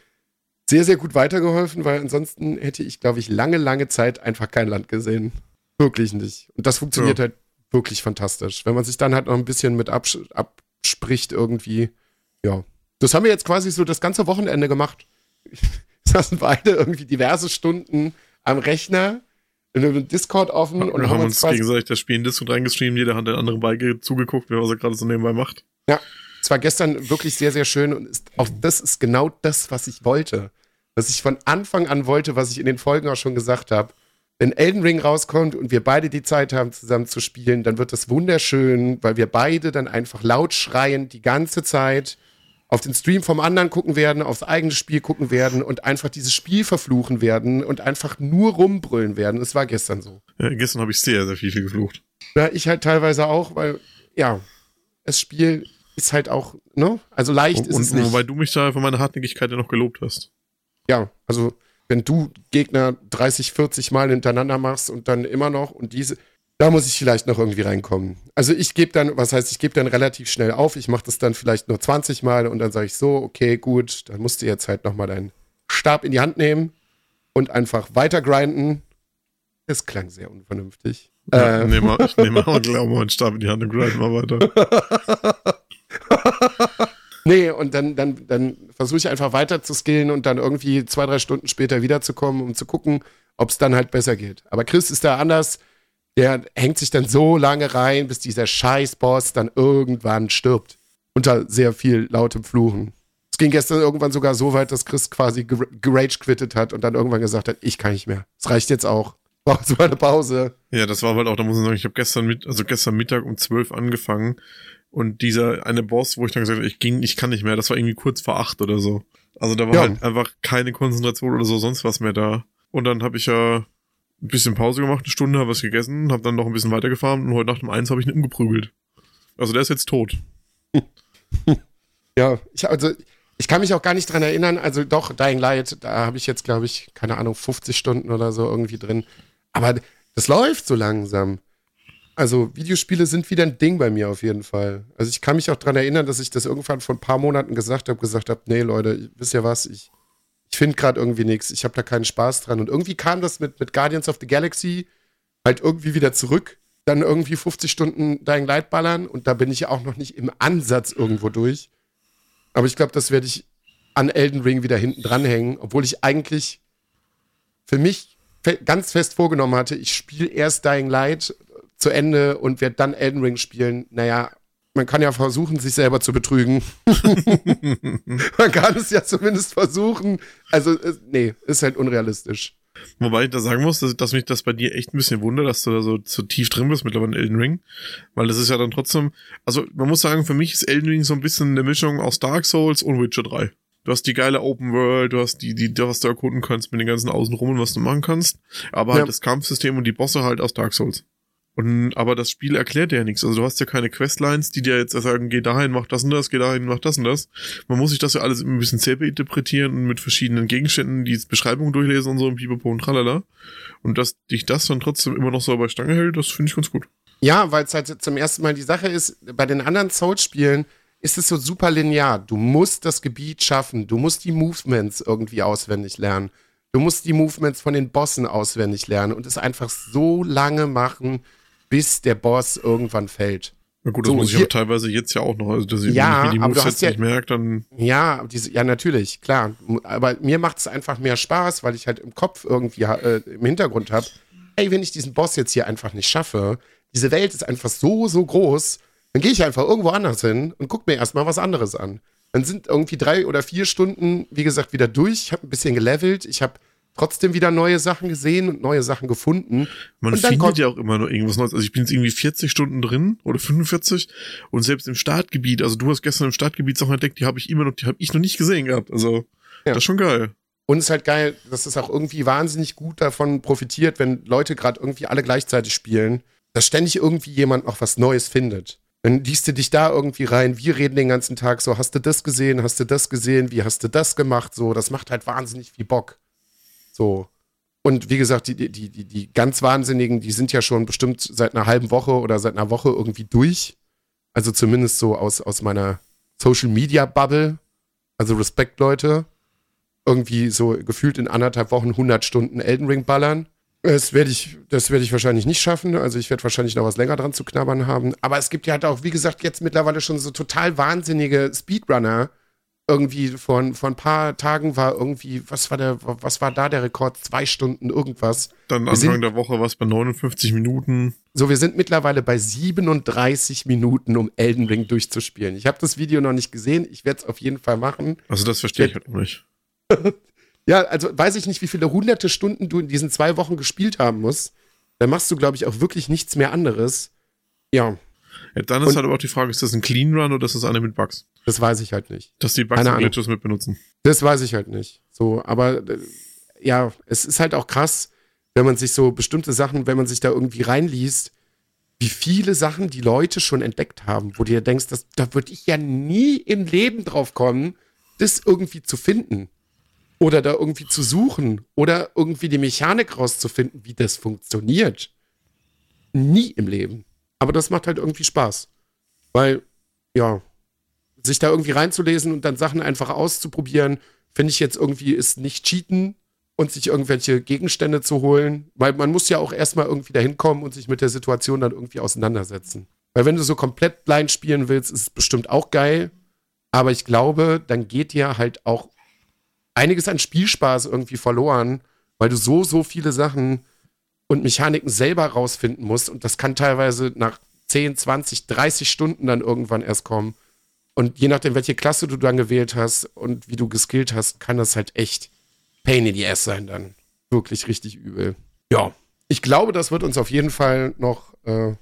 S2: sehr, sehr gut weitergeholfen, weil ansonsten hätte ich, glaube ich, lange, lange Zeit einfach kein Land gesehen. Wirklich nicht. Und das funktioniert
S1: Ja.
S2: halt wirklich fantastisch. Wenn man sich dann halt noch ein bisschen mit absch abspricht irgendwie. Ja. Das haben wir jetzt quasi so das ganze Wochenende gemacht. Wir saßen beide irgendwie diverse Stunden am Rechner, Discord offen und
S1: wir haben uns gegenseitig das Spiel in Discord reingestreamt, jeder hat den anderen beige zugeguckt, was er gerade so nebenbei macht.
S2: Ja, es war gestern wirklich sehr, sehr schön und ist, auch das ist genau das, was ich wollte. Was ich von Anfang an wollte, was ich in den Folgen auch schon gesagt habe. Wenn Elden Ring rauskommt und wir beide die Zeit haben, zusammen zu spielen, dann wird das wunderschön, weil wir beide dann einfach laut schreien die ganze Zeit auf den Stream vom anderen gucken werden, aufs eigene Spiel gucken werden und einfach dieses Spiel verfluchen werden und einfach nur rumbrüllen werden. Es war gestern so.
S1: Ja, gestern habe ich sehr, sehr viel geflucht.
S2: Ja, ich halt teilweise auch, weil, ja, das Spiel ist halt auch, ne? Also leicht
S1: Und,
S2: ist es
S1: und
S2: nicht.
S1: wobei du mich da für meine Hartnäckigkeit ja noch gelobt hast.
S2: ja, also wenn du Gegner 30, 40 Mal hintereinander machst und dann immer noch und diese, da muss ich vielleicht noch irgendwie reinkommen. Also ich gebe dann, was heißt, ich gebe dann relativ schnell auf. Ich mache das dann vielleicht nur 20 Mal und dann sage ich so, okay, gut, dann musst du jetzt halt nochmal deinen Stab in die Hand nehmen und einfach weiter grinden. Das klang sehr unvernünftig.
S1: Ja, äh. nehm mal, ich nehme mal Glauben und Stab in die Hand und grind mal weiter.
S2: nee, und dann, dann, dann versuche ich einfach weiter zu skillen und dann irgendwie zwei, drei Stunden später wiederzukommen, um zu gucken, ob es dann halt besser geht. Aber Chris ist da anders. Der hängt sich dann so lange rein, bis dieser Scheißboss dann irgendwann stirbt. Unter sehr viel lautem Fluchen. Es ging gestern irgendwann sogar so weit, dass Chris quasi gerage quittet hat und dann irgendwann gesagt hat, ich kann nicht mehr. Es reicht jetzt auch. Braucht so eine Pause.
S1: Ja, das war halt auch, da muss ich sagen, ich habe gestern mit, also gestern Mittag um zwölf angefangen und dieser eine Boss, wo ich dann gesagt habe, ich ging, ich kann nicht mehr, das war irgendwie kurz vor acht oder so. Also da war ja. halt einfach keine Konzentration oder so sonst was mehr da. Und dann habe ich ja ein bisschen Pause gemacht, eine Stunde, habe was gegessen, habe dann noch ein bisschen weitergefahren und heute Nacht um eins habe ich ihn umgeprügelt. Also der ist jetzt tot.
S2: ja, ich, also ich kann mich auch gar nicht dran erinnern, also doch, Dying Light, da habe ich jetzt, glaube ich, keine Ahnung, 50 Stunden oder so irgendwie drin. Aber das läuft so langsam. Also Videospiele sind wieder ein Ding bei mir auf jeden Fall. Also ich kann mich auch dran erinnern, dass ich das irgendwann vor ein paar Monaten gesagt habe, gesagt habe, nee Leute, wisst ihr was, ich ich finde gerade irgendwie nichts, ich habe da keinen Spaß dran. Und irgendwie kam das mit, mit Guardians of the Galaxy halt irgendwie wieder zurück. Dann irgendwie 50 Stunden Dying Light ballern und da bin ich ja auch noch nicht im Ansatz irgendwo durch. Aber ich glaube, das werde ich an Elden Ring wieder hinten dranhängen, obwohl ich eigentlich für mich fe ganz fest vorgenommen hatte, ich spiele erst Dying Light zu Ende und werde dann Elden Ring spielen. Naja, man kann ja versuchen, sich selber zu betrügen. man kann es ja zumindest versuchen. Also, nee, ist halt unrealistisch.
S1: Wobei ich da sagen muss, dass, dass, mich das bei dir echt ein bisschen wundert, dass du da so, so tief drin bist mittlerweile in Elden Ring. Weil das ist ja dann trotzdem, also man muss sagen, für mich ist Elden Ring so ein bisschen eine Mischung aus Dark Souls und Witcher 3. Du hast die geile Open World, du hast die, die, was du erkunden kannst mit den ganzen Außenrum und was du machen kannst. Aber halt ja. das Kampfsystem und die Bosse halt aus Dark Souls. Und, aber das Spiel erklärt dir ja nichts. Also du hast ja keine Questlines, die dir jetzt sagen, geh dahin, mach das und das, geh dahin, mach das und das. Man muss sich das ja alles ein bisschen selber interpretieren und mit verschiedenen Gegenständen die Beschreibung durchlesen und so und pipapo und tralala. Und dass dich das dann trotzdem immer noch so bei Stange hält, das finde ich ganz gut.
S2: Ja, weil es halt zum ersten Mal die Sache ist, bei den anderen Souls-Spielen ist es so super linear. Du musst das Gebiet schaffen, du musst die Movements irgendwie auswendig lernen. Du musst die Movements von den Bossen auswendig lernen und es einfach so lange machen, bis der Boss irgendwann fällt.
S1: Na gut, das so, muss ich aber teilweise jetzt ja auch noch. Also, dass ich,
S2: ja,
S1: wenn ich
S2: die Moves
S1: ja, nicht merke, dann.
S2: Ja, diese, ja, natürlich, klar. Aber mir macht es einfach mehr Spaß, weil ich halt im Kopf irgendwie äh, im Hintergrund habe, ey, wenn ich diesen Boss jetzt hier einfach nicht schaffe, diese Welt ist einfach so, so groß, dann gehe ich einfach irgendwo anders hin und gucke mir erstmal was anderes an. Dann sind irgendwie drei oder vier Stunden, wie gesagt, wieder durch. Ich habe ein bisschen gelevelt. Ich habe trotzdem wieder neue Sachen gesehen und neue Sachen gefunden.
S1: Man findet ja auch immer noch irgendwas Neues. Also ich bin jetzt irgendwie 40 Stunden drin oder 45 und selbst im Startgebiet, also du hast gestern im Startgebiet Sachen entdeckt, die habe ich immer noch, die habe ich noch nicht gesehen gehabt. Also ja. das ist schon geil.
S2: Und es ist halt geil, dass es auch irgendwie wahnsinnig gut davon profitiert, wenn Leute gerade irgendwie alle gleichzeitig spielen, dass ständig irgendwie jemand noch was Neues findet. Dann liest du dich da irgendwie rein, wir reden den ganzen Tag so, hast du das gesehen, hast du das gesehen, wie hast du das gemacht, so, das macht halt wahnsinnig viel Bock. So. Und wie gesagt, die, die, die, die ganz Wahnsinnigen, die sind ja schon bestimmt seit einer halben Woche oder seit einer Woche irgendwie durch. Also zumindest so aus, aus meiner Social Media Bubble. Also Respekt, Leute. Irgendwie so gefühlt in anderthalb Wochen 100 Stunden Elden Ring ballern. Das werde ich, das werde ich wahrscheinlich nicht schaffen. Also ich werde wahrscheinlich noch was länger dran zu knabbern haben. Aber es gibt ja halt auch, wie gesagt, jetzt mittlerweile schon so total wahnsinnige Speedrunner, irgendwie vor, vor ein paar Tagen war irgendwie, was war der, was war da der Rekord? Zwei Stunden irgendwas.
S1: Dann Anfang sind, der Woche war es bei 59 Minuten.
S2: So, wir sind mittlerweile bei 37 Minuten, um Elden Ring durchzuspielen. Ich habe das Video noch nicht gesehen, ich werde es auf jeden Fall machen.
S1: Also das verstehe ich halt auch nicht.
S2: ja, also weiß ich nicht, wie viele hunderte Stunden du in diesen zwei Wochen gespielt haben musst. Dann machst du, glaube ich, auch wirklich nichts mehr anderes. Ja.
S1: Ja dann ist Und, halt aber auch die Frage, ist das ein Clean Run oder ist das eine mit Bugs?
S2: Das weiß ich halt nicht.
S1: Dass die Bugs und Glitches mit benutzen.
S2: Das weiß ich halt nicht. So, aber äh, ja, es ist halt auch krass, wenn man sich so bestimmte Sachen, wenn man sich da irgendwie reinliest, wie viele Sachen die Leute schon entdeckt haben, wo du dir denkst, das, da würde ich ja nie im Leben drauf kommen, das irgendwie zu finden. Oder da irgendwie zu suchen. Oder irgendwie die Mechanik rauszufinden, wie das funktioniert. Nie im Leben. Aber das macht halt irgendwie Spaß. Weil, ja, sich da irgendwie reinzulesen und dann Sachen einfach auszuprobieren, finde ich jetzt irgendwie ist nicht cheaten und sich irgendwelche Gegenstände zu holen, weil man muss ja auch erstmal irgendwie dahin kommen und sich mit der Situation dann irgendwie auseinandersetzen. Weil wenn du so komplett blind spielen willst, ist es bestimmt auch geil, aber ich glaube, dann geht dir halt auch einiges an Spielspaß irgendwie verloren, weil du so, so viele Sachen und Mechaniken selber rausfinden musst und das kann teilweise nach 10, 20, 30 Stunden dann irgendwann erst kommen. Und je nachdem, welche Klasse du dann gewählt hast und wie du geskillt hast, kann das halt echt Pain in the Ass sein dann. Wirklich richtig übel. Ja. Ich glaube, das wird uns auf jeden Fall noch äh,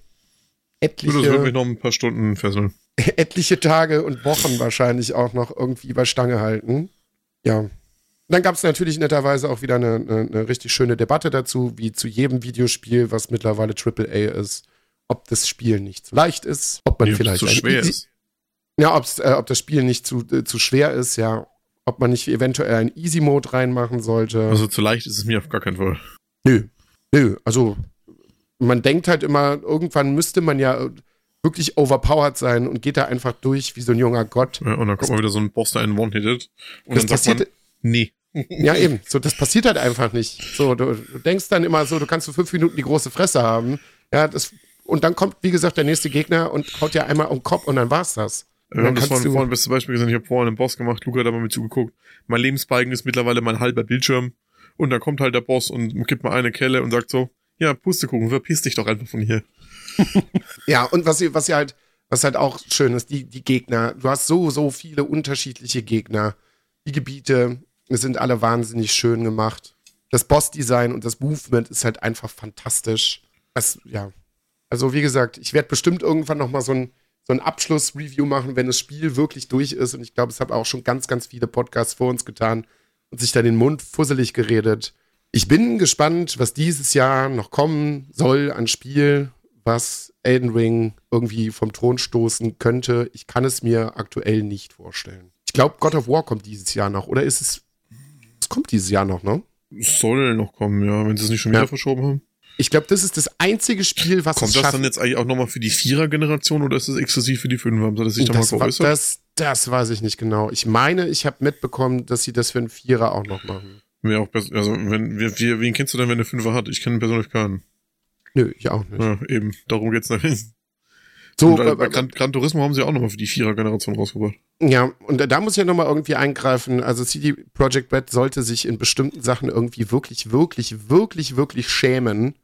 S2: etliche.
S1: Das wird mich noch ein paar Stunden fesseln.
S2: etliche Tage und Wochen wahrscheinlich auch noch irgendwie bei Stange halten. Ja. Dann gab es natürlich netterweise auch wieder eine, eine, eine, richtig schöne Debatte dazu, wie zu jedem Videospiel, was mittlerweile AAA ist, ob das Spiel nicht zu leicht ist, ob man ja, vielleicht
S1: zu schwer ist.
S2: Ja, äh, ob das Spiel nicht zu, äh, zu schwer ist, ja. Ob man nicht eventuell einen Easy-Mode reinmachen sollte.
S1: Also zu leicht ist es mir auf gar keinen Fall.
S2: Nö. Nö. Also man denkt halt immer, irgendwann müsste man ja wirklich overpowered sein und geht da einfach durch wie so ein junger Gott.
S1: Ja, und dann kommt mal wieder so ein Boss, der einen One-Hitted. Und das dann sagt man, nee.
S2: Ja, eben. So, das passiert halt einfach nicht. So, du, du denkst dann immer so, du kannst für fünf Minuten die große Fresse haben. Ja, das, und dann kommt, wie gesagt, der nächste Gegner und haut ja einmal um den Kopf und dann war's das.
S1: Wir haben das vorhin, vorhin beste Beispiel gesehen. Ich habe vorhin einen Boss gemacht. Luca hat aber mit zugeguckt. Mein Lebensbalken ist mittlerweile mein halber Bildschirm. Und dann kommt halt der Boss und gibt mal eine Kelle und sagt so, ja, Pustekuchen, verpiss dich doch einfach von hier.
S2: ja, und was, was ja halt, was halt auch schön ist, die, die Gegner. Du hast so, so viele unterschiedliche Gegner. Die Gebiete sind alle wahnsinnig schön gemacht. Das Boss-Design und das Movement ist halt einfach fantastisch. Das, ja. Also, wie gesagt, ich werde bestimmt irgendwann nochmal so ein so ein Abschlussreview machen, wenn das Spiel wirklich durch ist. Und ich glaube, es haben auch schon ganz, ganz viele Podcasts vor uns getan und sich da den Mund fusselig geredet. Ich bin gespannt, was dieses Jahr noch kommen soll an Spiel, was Elden Ring irgendwie vom Thron stoßen könnte. Ich kann es mir aktuell nicht vorstellen. Ich glaube, God of War kommt dieses Jahr noch, oder ist es. Kommt dieses Jahr noch, ne?
S1: Soll noch kommen, ja, wenn sie es nicht schon wieder ja. verschoben haben.
S2: Ich glaube, das ist das einzige Spiel, was
S1: Kommt es das dann jetzt eigentlich auch nochmal für die Vierer-Generation oder ist das exklusiv für die Fünfer? Haben sie das sich da mal
S2: geäußert? Das, das weiß ich nicht genau. Ich meine, ich habe mitbekommen, dass sie das für einen Vierer auch noch machen.
S1: Wer auch, also, wenn, wer, wen kennst du denn, wenn der Fünfer hat? Ich kenne persönlich keinen.
S2: Nö, ich auch nicht.
S1: Ja, eben, darum geht's nachher. So, und, äh, bei Gran, Gran Turismo haben sie auch nochmal für die Vierer-Generation rausgebracht.
S2: Ja, und da muss ich ja nochmal irgendwie eingreifen. Also CD Projekt Red sollte sich in bestimmten Sachen irgendwie wirklich, wirklich, wirklich, wirklich schämen,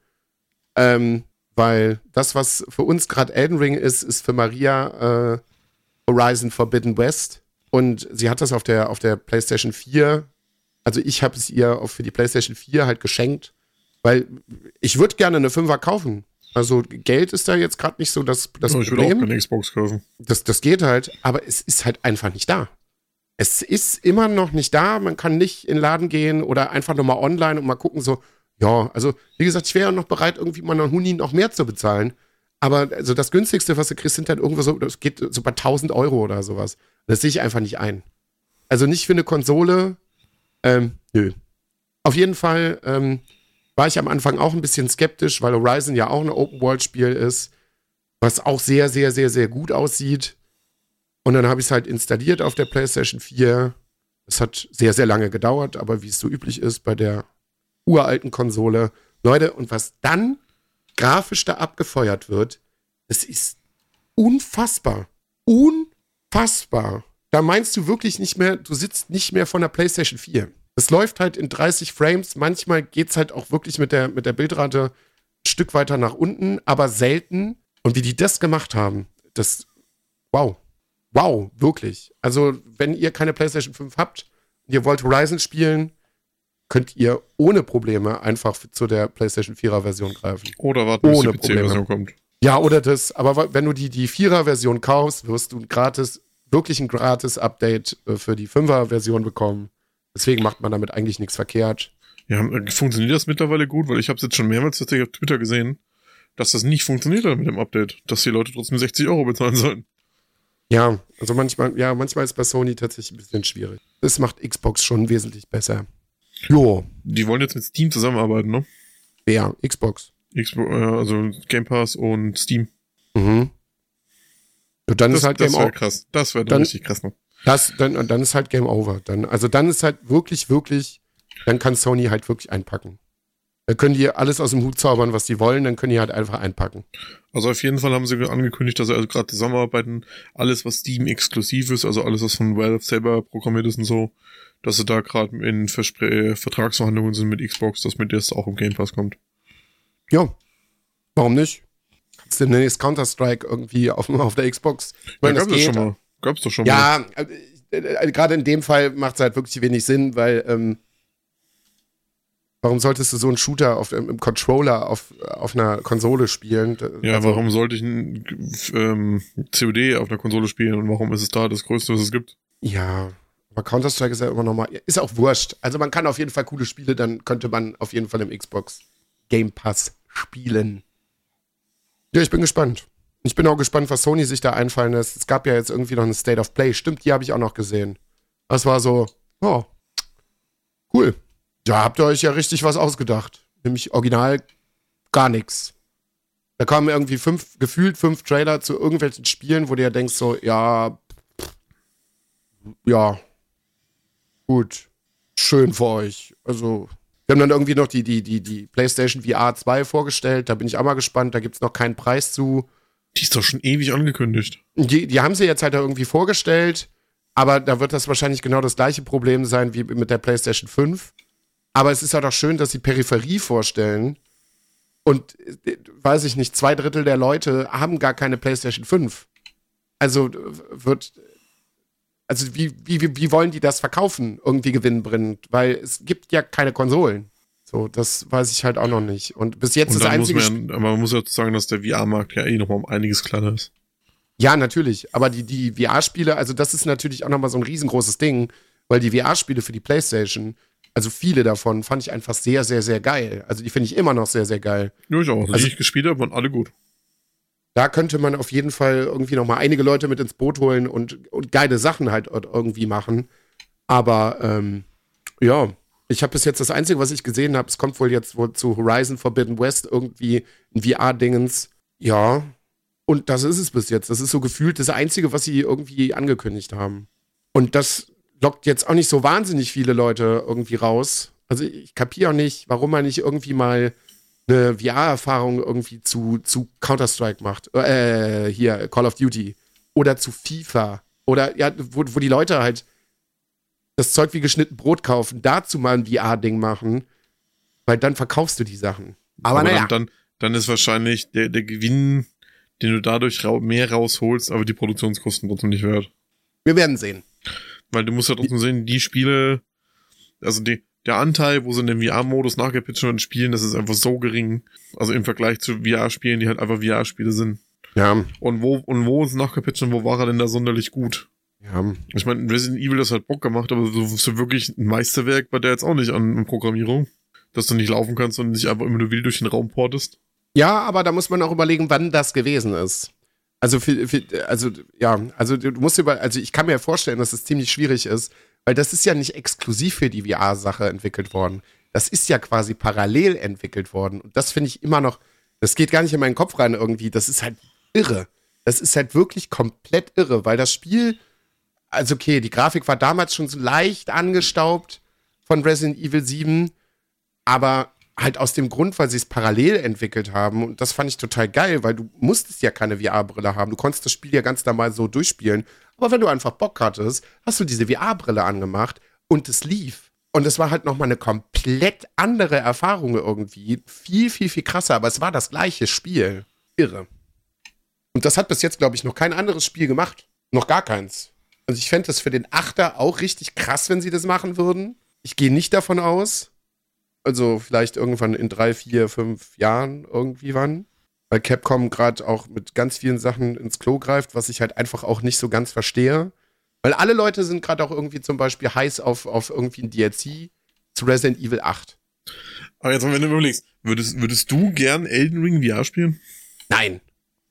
S2: ähm, weil das, was für uns gerade Elden Ring ist, ist für Maria äh, Horizon Forbidden West. Und sie hat das auf der, auf der PlayStation 4. Also ich habe es ihr für die PlayStation 4 halt geschenkt, weil ich würde gerne eine 5er kaufen. Also Geld ist da jetzt gerade nicht so das, das
S1: ich Problem. Ich würde auch keine Xbox kaufen.
S2: Das, das geht halt, aber es ist halt einfach nicht da. Es ist immer noch nicht da. Man kann nicht in den Laden gehen oder einfach nochmal online und mal gucken, so, ja, also wie gesagt, ich wäre ja noch bereit, irgendwie mal einen Huni noch mehr zu bezahlen. Aber also das günstigste, was du kriegst, sind halt irgendwo so, das geht so bei 1000 Euro oder sowas. Das sehe ich einfach nicht ein. Also nicht für eine Konsole. Ähm, nö. Auf jeden Fall ähm, war ich am Anfang auch ein bisschen skeptisch, weil Horizon ja auch ein Open-World-Spiel ist, was auch sehr, sehr, sehr, sehr gut aussieht. Und dann habe ich es halt installiert auf der PlayStation 4. Es hat sehr, sehr lange gedauert, aber wie es so üblich ist bei der uralten Konsole. Leute, und was dann grafisch da abgefeuert wird, das ist unfassbar. Unfassbar. Da meinst du wirklich nicht mehr, du sitzt nicht mehr von der PlayStation 4. Es läuft halt in 30 Frames. Manchmal geht es halt auch wirklich mit der, mit der Bildrate ein Stück weiter nach unten, aber selten. Und wie die das gemacht haben, das, wow. Wow, wirklich. Also, wenn ihr keine PlayStation 5 habt und ihr wollt Horizon spielen, könnt ihr ohne Probleme einfach zu der PlayStation 4er Version greifen.
S1: Oder warten, bis die PC-Version kommt.
S2: Ja, oder das. Aber wenn du die, die 4er Version kaufst, wirst du ein gratis, wirklich ein gratis Update äh, für die 5er Version bekommen. Deswegen macht man damit eigentlich nichts verkehrt.
S1: Ja, äh, funktioniert das mittlerweile gut? Weil ich habe es jetzt schon mehrmals auf Twitter gesehen, dass das nicht funktioniert hat mit dem Update, dass die Leute trotzdem 60 Euro bezahlen sollen.
S2: Ja, also manchmal, ja, manchmal ist bei Sony tatsächlich ein bisschen schwierig. Das macht Xbox schon wesentlich besser.
S1: Jo. Die wollen jetzt mit Steam zusammenarbeiten, ne?
S2: Ja, Xbox.
S1: Xbox, also Game Pass und Steam.
S2: Mhm. Und dann
S1: das,
S2: ist halt
S1: das Over. krass. Das wäre dann richtig krass noch.
S2: Das, dann, dann ist halt Game Over. Dann, also dann ist halt wirklich, wirklich dann kann Sony halt wirklich einpacken. Da können die alles aus dem Hut zaubern, was die wollen, dann können die halt einfach einpacken.
S1: Also auf jeden Fall haben sie angekündigt, dass sie also gerade zusammenarbeiten, alles was Steam exklusiv ist, also alles was von Valve selber programmiert ist und so, dass sie da gerade in Verspr äh, Vertragsverhandlungen sind mit Xbox, dass mit das auch im Game Pass kommt.
S2: Ja, warum nicht? Kannst du demnächst Counter-Strike irgendwie auf, auf der Xbox?
S1: Ich meine, ja, gab's das schon mal. Gab's doch schon
S2: ja, mal. Ja, äh, äh, gerade in dem Fall macht es halt wirklich wenig Sinn, weil ähm, Warum solltest du so einen Shooter auf, im Controller auf, auf einer Konsole spielen?
S1: Ja, also, warum sollte ich ein ähm, COD auf einer Konsole spielen und warum ist es da das Größte, was es gibt?
S2: Ja, aber Counter-Strike ist ja immer noch mal, ist auch wurscht. Also man kann auf jeden Fall coole Spiele, dann könnte man auf jeden Fall im Xbox Game Pass spielen. Ja, ich bin gespannt. Ich bin auch gespannt, was Sony sich da einfallen lässt. Es gab ja jetzt irgendwie noch eine State of Play. Stimmt, die habe ich auch noch gesehen. Das war so, oh, cool. Da habt ihr euch ja richtig was ausgedacht. Nämlich original gar nichts. Da kamen irgendwie fünf, gefühlt fünf Trailer zu irgendwelchen Spielen, wo du ja denkst so, ja, ja, gut, schön für euch. Also, wir haben dann irgendwie noch die, die, die, die PlayStation VR 2 vorgestellt. Da bin ich auch mal gespannt. Da gibt es noch keinen Preis zu.
S1: Die ist doch schon ewig angekündigt.
S2: Die, die haben sie jetzt halt irgendwie vorgestellt. Aber da wird das wahrscheinlich genau das gleiche Problem sein wie mit der PlayStation 5. Aber es ist ja doch schön, dass sie Peripherie vorstellen. Und weiß ich nicht, zwei Drittel der Leute haben gar keine PlayStation 5. Also wird. Also wie, wie, wie wollen die das verkaufen, irgendwie gewinnbringend? Weil es gibt ja keine Konsolen. So, das weiß ich halt auch noch nicht. Und bis jetzt
S1: Und das einzige. Man, aber man muss ja sagen, dass der VR-Markt ja eh nochmal um einiges kleiner ist.
S2: Ja, natürlich. Aber die, die VR-Spiele, also das ist natürlich auch nochmal so ein riesengroßes Ding, weil die VR-Spiele für die PlayStation also viele davon fand ich einfach sehr, sehr, sehr geil. Also die finde ich immer noch sehr, sehr geil.
S1: Ja, ich auch. Also, die ich gespielt habe, waren alle gut.
S2: Da könnte man auf jeden Fall irgendwie noch mal einige Leute mit ins Boot holen und, und geile Sachen halt irgendwie machen. Aber ähm, ja, ich habe bis jetzt das Einzige, was ich gesehen habe, es kommt wohl jetzt wohl zu Horizon Forbidden West irgendwie ein VR-Dingens. Ja, und das ist es bis jetzt. Das ist so gefühlt das Einzige, was sie irgendwie angekündigt haben. Und das lockt jetzt auch nicht so wahnsinnig viele Leute irgendwie raus. Also ich kapiere auch nicht, warum man nicht irgendwie mal eine VR-Erfahrung irgendwie zu, zu Counter-Strike macht. Äh, hier, Call of Duty. Oder zu FIFA. Oder ja, wo, wo die Leute halt das Zeug wie geschnitten Brot kaufen, dazu mal ein VR-Ding machen, weil dann verkaufst du die Sachen.
S1: Aber, aber naja. Dann, dann ist wahrscheinlich der, der Gewinn, den du dadurch mehr rausholst, aber die Produktionskosten trotzdem nicht wert.
S2: Wir werden sehen.
S1: Weil du musst ja trotzdem sehen, die Spiele, also die, der Anteil, wo sie in dem VR-Modus nachgepitcht werden, spielen, das ist einfach so gering. Also im Vergleich zu VR-Spielen, die halt einfach VR-Spiele sind.
S2: Ja.
S1: Und wo, und wo ist nachgepitcht und wo war er denn da sonderlich gut?
S2: Ja.
S1: Ich meine, Resident Evil das hat Bock gemacht, aber so, so wirklich ein Meisterwerk war der jetzt auch nicht an, an Programmierung. Dass du nicht laufen kannst und nicht einfach immer nur wild durch den Raum portest.
S2: Ja, aber da muss man auch überlegen, wann das gewesen ist. Also, für, für, also ja, also du musst über, also ich kann mir vorstellen, dass es ziemlich schwierig ist, weil das ist ja nicht exklusiv für die VR-Sache entwickelt worden. Das ist ja quasi parallel entwickelt worden. Und das finde ich immer noch, das geht gar nicht in meinen Kopf rein irgendwie. Das ist halt irre. Das ist halt wirklich komplett irre, weil das Spiel, also okay, die Grafik war damals schon so leicht angestaubt von Resident Evil 7, aber halt aus dem Grund, weil sie es parallel entwickelt haben. Und das fand ich total geil, weil du musstest ja keine VR-Brille haben. Du konntest das Spiel ja ganz normal so durchspielen. Aber wenn du einfach Bock hattest, hast du diese VR-Brille angemacht und es lief. Und es war halt nochmal eine komplett andere Erfahrung irgendwie. Viel, viel, viel krasser, aber es war das gleiche Spiel. Irre. Und das hat bis jetzt, glaube ich, noch kein anderes Spiel gemacht. Noch gar keins. Also ich fände das für den Achter auch richtig krass, wenn sie das machen würden. Ich gehe nicht davon aus. Also vielleicht irgendwann in drei, vier, fünf Jahren irgendwie wann. Weil Capcom gerade auch mit ganz vielen Sachen ins Klo greift, was ich halt einfach auch nicht so ganz verstehe. Weil alle Leute sind gerade auch irgendwie zum Beispiel heiß auf, auf irgendwie ein DLC zu Resident Evil 8.
S1: Aber jetzt, wenn du überlegst, würdest, würdest du gern Elden Ring VR spielen?
S2: Nein.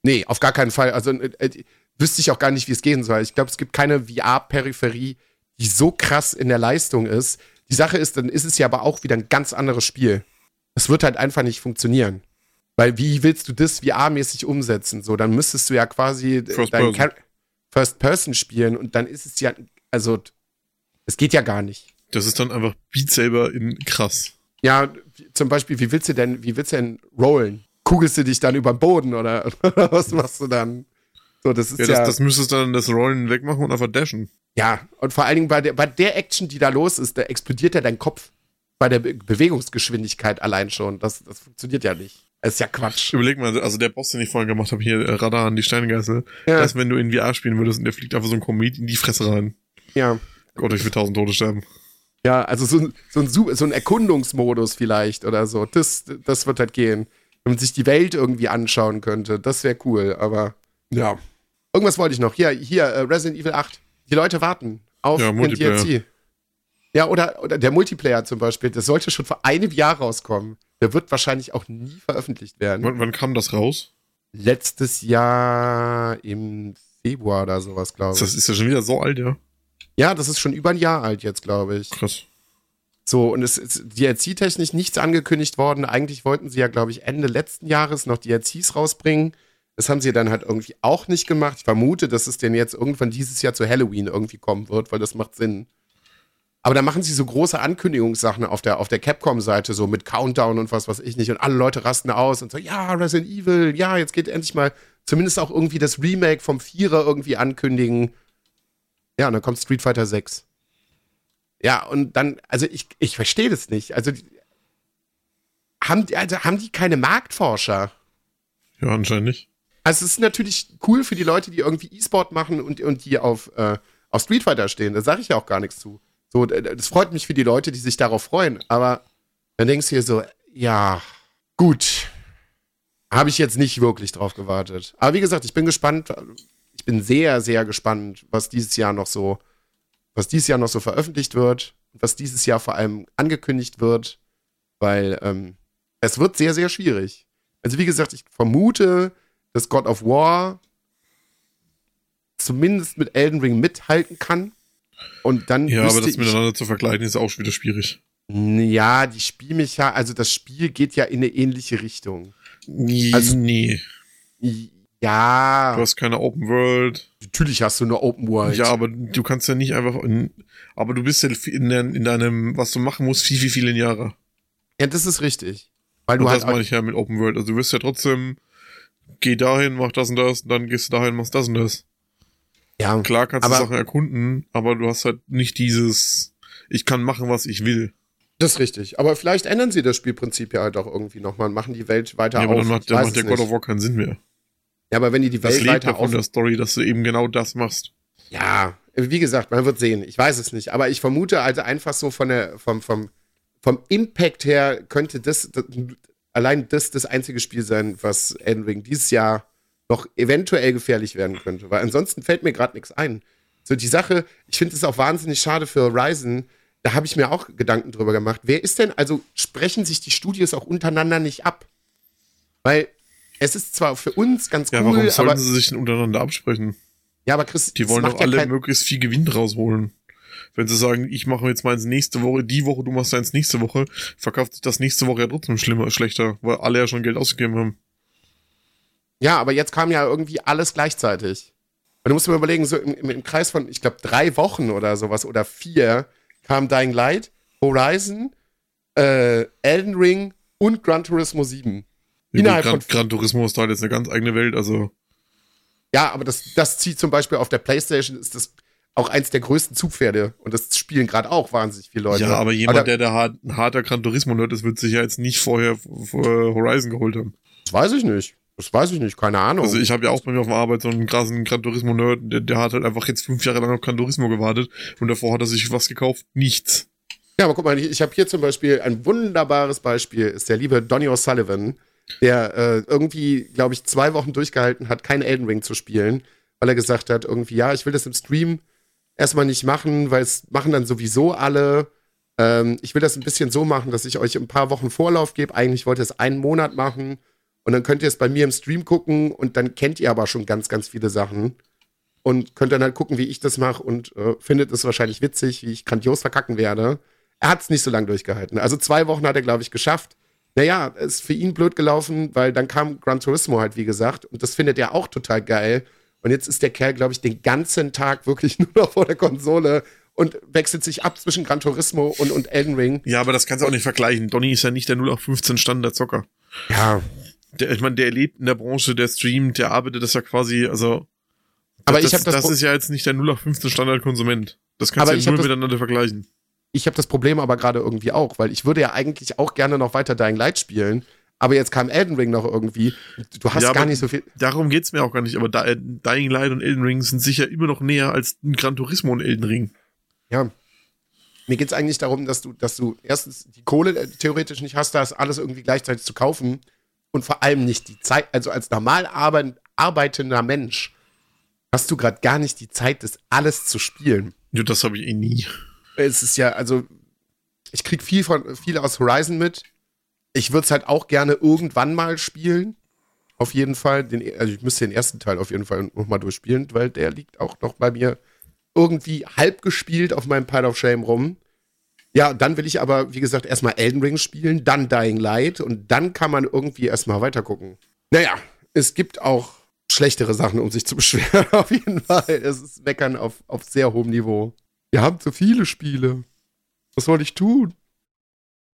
S2: Nee, auf gar keinen Fall. Also äh, äh wüsste ich auch gar nicht, wie es gehen soll. Ich glaube, es gibt keine VR-Peripherie, die so krass in der Leistung ist, die Sache ist, dann ist es ja aber auch wieder ein ganz anderes Spiel. Es wird halt einfach nicht funktionieren. Weil wie willst du das VR-mäßig umsetzen? So, dann müsstest du ja quasi
S1: First dein Person.
S2: First Person spielen und dann ist es ja, also, es geht ja gar nicht.
S1: Das ist dann einfach Beat Saber in krass.
S2: Ja, zum Beispiel, wie willst du denn, wie willst du denn rollen? Kugelst du dich dann über den Boden oder, oder was machst du dann? So, das ist
S1: Ja,
S2: ja,
S1: das, das müsstest du dann das Rollen wegmachen und einfach dashen.
S2: ja, und vor allen Dingen bei der, bei der Action, die da los ist, da explodiert ja dein Kopf bei der Be Bewegungsgeschwindigkeit allein schon. Das, das funktioniert ja nicht. Das ist ja Quatsch.
S1: Überleg mal, also der Boss, den ich vorhin gemacht habe, hier äh, Radar an die Steingeißel,
S2: Ja.
S1: dass wenn du in VR spielen würdest und der fliegt einfach so ein Komet in die Fresse rein.
S2: Ja.
S1: Gott, ich will tausend Tote sterben.
S2: Ja, also so, ein- so, ein, so ein Erkundungsmodus vielleicht oder so. Das, das wird halt gehen. Wenn man sich die Welt irgendwie anschauen könnte, das wäre cool, aber ja. Irgendwas wollte ich noch. Hier, hier, äh, Resident Evil 8. Die Leute warten auf
S1: Ja,
S2: den. DLC. Ja, oder, oder der Multiplayer zum Beispiel, das sollte schon vor einem Jahr rauskommen. Der wird wahrscheinlich auch nie veröffentlicht werden.
S1: Wann, wann kam das raus?
S2: Letztes Jahr im Februar oder sowas, glaube ich.
S1: Das ist ja schon wieder so alt, ja.
S2: ja, das ist schon über ein Jahr alt jetzt, glaube ich.
S1: Krass.
S2: So, und es ist DLC-technisch nichts angekündigt worden. Eigentlich wollten sie ja, glaube ich, Ende letzten Jahres noch DLCs rausbringen. Das haben sie dann halt irgendwie auch nicht gemacht. Ich vermute, dass es denn jetzt irgendwann dieses Jahr zu Halloween irgendwie kommen wird, weil das macht Sinn. Aber da machen sie so große Ankündigungssachen auf der, auf der Capcom-Seite, so mit Countdown und was weiß ich nicht. Und alle Leute rasten aus und so, ja, Resident Evil, ja, jetzt geht endlich mal zumindest auch irgendwie das Remake vom Vierer irgendwie ankündigen. Ja, und dann kommt Street Fighter 6. Ja, und dann, also ich, ich verstehe das nicht. Also, haben, also haben die keine Marktforscher?
S1: Ja, anscheinend nicht.
S2: Also es ist natürlich cool für die Leute, die irgendwie E-Sport machen und, und die auf, äh, auf Street Fighter stehen. Da sage ich ja auch gar nichts zu. So, das freut mich für die Leute, die sich darauf freuen. Aber dann denkst du dir so, ja, gut. Habe ich jetzt nicht wirklich drauf gewartet. Aber wie gesagt, ich bin gespannt. Ich bin sehr, sehr gespannt, was dieses Jahr noch so, was dieses Jahr noch so veröffentlicht wird, was dieses Jahr vor allem angekündigt wird, weil ähm, es wird sehr, sehr schwierig. Also wie gesagt, ich vermute, dass God of War zumindest mit Elden Ring mithalten kann. Und dann
S1: Ja, aber das miteinander zu vergleichen ist auch schon wieder schwierig.
S2: ja, die Spielmechanik, also das Spiel geht ja in eine ähnliche Richtung. Also-
S1: nee.
S2: Ja,
S1: Du hast keine Open World.
S2: natürlich hast du eine Open World.
S1: Ja, aber du kannst ja nicht einfach in, aber du bist ja in, in deinem, was du machen musst, viel, viel, viele Jahre.
S2: Ja, das ist richtig. Weil
S1: Und
S2: du
S1: das
S2: halt
S1: meine ich ja mit Open World. Also du wirst ja trotzdem, geh dahin, mach das und das, dann gehst du dahin, machst das und das.
S2: ja,
S1: Klar kannst du
S2: Aber-
S1: Sachen erkunden, aber du hast halt nicht dieses, ich kann machen, was ich will.
S2: das ist richtig. Aber vielleicht ändern sie das Spielprinzip ja halt auch irgendwie nochmal und machen die Welt weiter
S1: Ja, aber
S2: auf.
S1: dann macht, dann macht der
S2: es
S1: God
S2: nicht.
S1: of War keinen Sinn mehr.
S2: Ja, aber wenn die die
S1: Das
S2: Welt
S1: lebt
S2: weiter auf
S1: der Story, dass du eben genau das machst.
S2: Ja, wie gesagt, man wird sehen. Ich weiß es nicht. Aber ich vermute also einfach so von der, vom, vom, vom Impact her könnte das, das allein das das einzige Spiel sein, was Elden Ring dieses Jahr noch eventuell gefährlich werden könnte. Weil ansonsten fällt mir gerade nichts ein. So die Sache, ich finde es auch wahnsinnig schade für Horizon. Da habe ich mir auch Gedanken drüber gemacht. Wer ist denn, also sprechen sich die Studios auch untereinander nicht ab? Weil es ist zwar für uns ganz
S1: Ja, warum sollten
S2: aber,
S1: sie sich untereinander absprechen?
S2: ja, aber Chris,
S1: Die wollen doch
S2: ja
S1: alle möglichst viel Gewinn rausholen. Wenn sie sagen, ich mache jetzt meins nächste Woche, die Woche, du machst deins nächste Woche, verkauft sich das nächste Woche ja trotzdem schlimmer, schlechter, weil alle ja schon Geld ausgegeben haben.
S2: Ja, aber jetzt kam ja irgendwie alles gleichzeitig. Und du musst dir mal überlegen, so im, im, im Kreis von, ich glaube, drei Wochen oder sowas oder vier kam Dying Light, Horizon, äh, Elden Ring und Gran Turismo 7.
S1: Ja,
S2: Innerhalb
S1: Gran,
S2: von-
S1: Gran Turismo ist halt jetzt eine ganz eigene Welt, also
S2: Ja, aber das, das zieht zum Beispiel auf der Playstation, ist das auch eins der größten Zugpferde. Und das spielen gerade auch wahnsinnig viele Leute.
S1: ja, aber jemand,
S2: da-
S1: der der hart, ein harter Gran Turismo-Nerd ist, wird sich ja jetzt nicht vorher f- äh, Horizon geholt haben.
S2: Das weiß ich nicht. Das weiß ich nicht, keine Ahnung.
S1: Also ich habe ja auch bei mir auf der Arbeit so einen krassen Gran Turismo-Nerd, der, der hat halt einfach jetzt fünf Jahre lang auf Gran Turismo gewartet und davor hat er sich was gekauft, nichts.
S2: Ja, aber guck mal, ich, ich habe hier zum Beispiel ein wunderbares Beispiel, ist der liebe Donny O'Sullivan, der äh, irgendwie, glaube ich, zwei Wochen durchgehalten hat, kein Elden Ring zu spielen, weil er gesagt hat, irgendwie, ja, ich will das im Stream erstmal nicht machen, weil es machen dann sowieso alle. Ähm, ich will das ein bisschen so machen, dass ich euch ein paar Wochen Vorlauf gebe. Eigentlich wollte ich es einen Monat machen und dann könnt ihr es bei mir im Stream gucken und dann kennt ihr aber schon ganz, ganz viele Sachen und könnt dann halt gucken, wie ich das mache und äh, findet es wahrscheinlich witzig, wie ich grandios verkacken werde. Er hat es nicht so lange durchgehalten. Also zwei Wochen hat er, glaube ich, geschafft. Naja, ist für ihn blöd gelaufen, weil dann kam Gran Turismo halt, wie gesagt, und das findet er auch total geil. Und jetzt ist der Kerl, glaube ich, den ganzen Tag wirklich nur noch vor der Konsole und wechselt sich ab zwischen Gran Turismo und, und Elden Ring.
S1: Ja, aber das kannst du auch nicht vergleichen. Donny ist ja nicht der 0815 Standard-Zocker.
S2: Ja.
S1: Der, ich meine, der lebt in der Branche, der streamt, der arbeitet das ja quasi, also.
S2: Aber
S1: das,
S2: ich habe das,
S1: das ist ja jetzt nicht der 0815 Standard-Konsument. Das kannst du ja
S2: das-
S1: miteinander vergleichen.
S2: ich habe das Problem aber gerade irgendwie auch, weil ich würde ja eigentlich auch gerne noch weiter Dying Light spielen, aber jetzt kam Elden Ring noch irgendwie. Du hast
S1: Ja,
S2: gar nicht so viel.
S1: Darum geht's mir auch gar nicht, aber Dying Light und Elden Ring sind sicher immer noch näher als ein Gran Turismo und Elden Ring.
S2: Ja. Mir geht es eigentlich darum, dass du, dass du erstens die Kohle äh, theoretisch nicht hast, das alles irgendwie gleichzeitig zu kaufen und vor allem nicht die Zeit, also als normal arbeit, arbeitender Mensch hast du gerade gar nicht die Zeit, das alles zu spielen.
S1: Ja, das habe ich eh nie.
S2: Es ist ja, also, ich krieg viel von, viel aus Horizon mit. Ich würde es halt auch gerne irgendwann mal spielen. Auf jeden Fall. Den, also ich müsste den ersten Teil auf jeden Fall nochmal durchspielen, weil der liegt auch noch bei mir irgendwie halb gespielt auf meinem Pile of Shame rum. Ja, dann will ich aber, wie gesagt, erstmal Elden Ring spielen, dann Dying Light und dann kann man irgendwie erstmal weitergucken. Naja, es gibt auch schlechtere Sachen, um sich zu beschweren, auf jeden Fall. Es ist Meckern auf, auf sehr hohem Niveau. Wir haben zu viele Spiele. Was soll ich tun?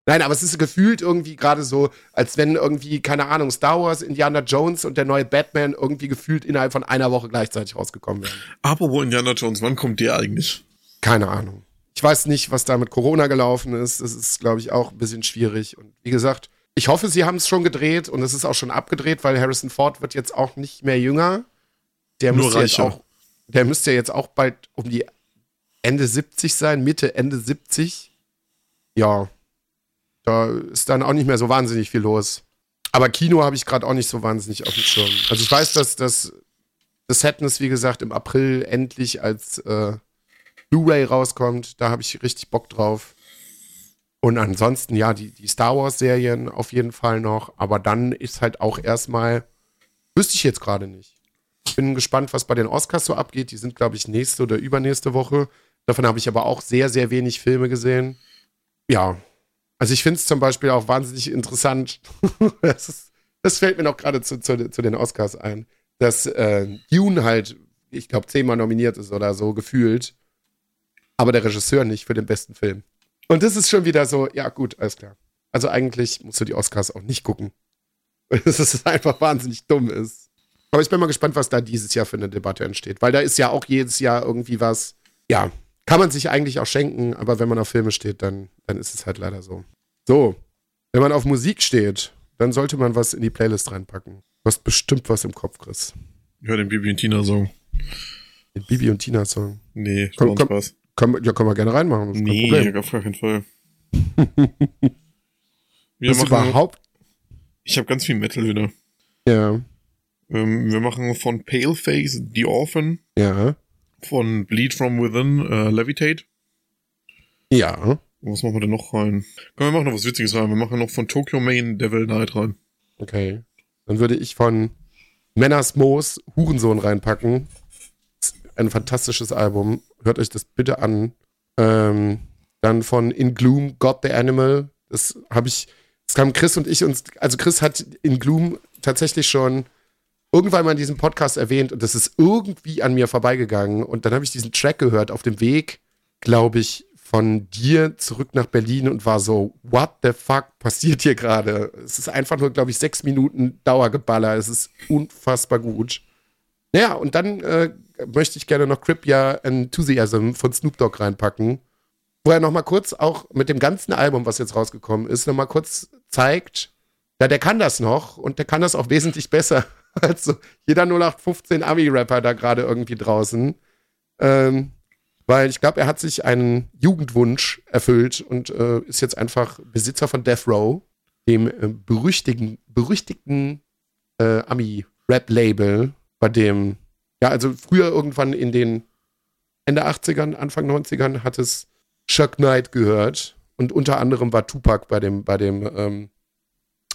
S2: Nein, aber es ist gefühlt irgendwie gerade so, als wenn irgendwie, keine Ahnung, Star Wars, Indiana Jones und der neue Batman irgendwie gefühlt innerhalb von einer Woche gleichzeitig rausgekommen wären.
S1: Apropos Indiana Jones, wann kommt der eigentlich?
S2: Keine Ahnung. Ich weiß nicht, was da mit Corona gelaufen ist. Das ist, glaube ich, auch ein bisschen schwierig. Und wie gesagt, ich hoffe, sie haben es schon gedreht und es ist auch schon abgedreht, weil Harrison Ford wird jetzt auch nicht mehr jünger. Der
S1: Nur
S2: müsste jetzt
S1: reicher.
S2: auch, der müsste jetzt auch bald um die Ende 70 sein, Mitte, Ende 70. Ja, da ist dann auch nicht mehr so wahnsinnig viel los. Aber Kino habe ich gerade auch nicht so wahnsinnig auf dem Schirm. Also ich weiß, dass das Sadness, wie gesagt, im April endlich als äh, Blu-ray rauskommt. Da habe ich richtig Bock drauf. Und ansonsten, ja, die, die Star Wars-Serien auf jeden Fall noch. Aber dann ist halt auch erstmal, wüsste ich jetzt gerade nicht. Ich bin gespannt, was bei den Oscars so abgeht. Die sind, glaube ich, nächste oder übernächste Woche. Davon habe ich aber auch sehr, sehr wenig Filme gesehen. Ja. Also ich finde es zum Beispiel auch wahnsinnig interessant. das, ist, das fällt mir noch gerade zu, zu, zu den Oscars ein, dass äh, Dune halt, ich glaube, zehnmal nominiert ist oder so gefühlt. Aber der Regisseur nicht für den besten Film. Und das ist schon wieder so, ja gut, alles klar. Also eigentlich musst du die Oscars auch nicht gucken. Dass es einfach wahnsinnig dumm ist. Aber ich bin mal gespannt, was da dieses Jahr für eine Debatte entsteht. Weil da ist ja auch jedes Jahr irgendwie was, ja, kann man sich eigentlich auch schenken, aber wenn man auf Filme steht, dann, dann ist es halt leider so. So, wenn man auf Musik steht, dann sollte man was in die Playlist reinpacken. Du hast bestimmt was im Kopf, Chris.
S1: Ja, den Bibi und Tina Song.
S2: Den Bibi und Tina Song.
S1: Nee,
S2: Komm,
S1: komm,
S2: komm.
S1: Spaß.
S2: Können, ja, können wir gerne reinmachen.
S1: Nee, auf gar keinen Fall. Wir
S2: Das
S1: machen,
S2: überhaupt.
S1: ich habe ganz viel Metal wieder.
S2: Ja,
S1: Ähm, wir machen von Paleface The Orphan,
S2: ja,
S1: von Bleed From Within äh, Levitate.
S2: ja.
S1: Was machen wir denn noch rein? Komm, wir machen noch was Witziges rein. Wir machen noch von Tokyo Main Devil Knight rein.
S2: Okay. Dann würde ich von Männers Moos Hurensohn reinpacken. Ein fantastisches Album. Hört euch das bitte an. Ähm, dann von In Gloom, God the Animal. Das habe ich, das haben Chris und ich uns, also Chris hat In Gloom tatsächlich schon irgendwann mal in diesem Podcast erwähnt und das ist irgendwie an mir vorbeigegangen. Und dann habe ich diesen Track gehört auf dem Weg, glaube ich, von dir zurück nach Berlin und war so, what the fuck passiert hier gerade? Es ist einfach nur, glaube ich, sechs Minuten Dauergeballer. Es ist unfassbar gut. Naja, und dann äh, möchte ich gerne noch Cripia Enthusiasm von Snoop Dogg reinpacken, wo er nochmal kurz auch mit dem ganzen Album, was jetzt rausgekommen ist, nochmal kurz zeigt, ja, der kann das noch und der kann das auch wesentlich besser als so jeder 0815 Ami-Rapper da gerade irgendwie draußen. Ähm, weil ich glaube, er hat sich einen Jugendwunsch erfüllt und äh, ist jetzt einfach Besitzer von Death Row, dem äh, berüchtigten, berüchtigten äh, Ami-Rap-Label, bei dem, ja, also früher irgendwann in den Ende 80ern, Anfang 90ern hat es Chuck Knight gehört und unter anderem war Tupac bei dem, bei dem, ähm,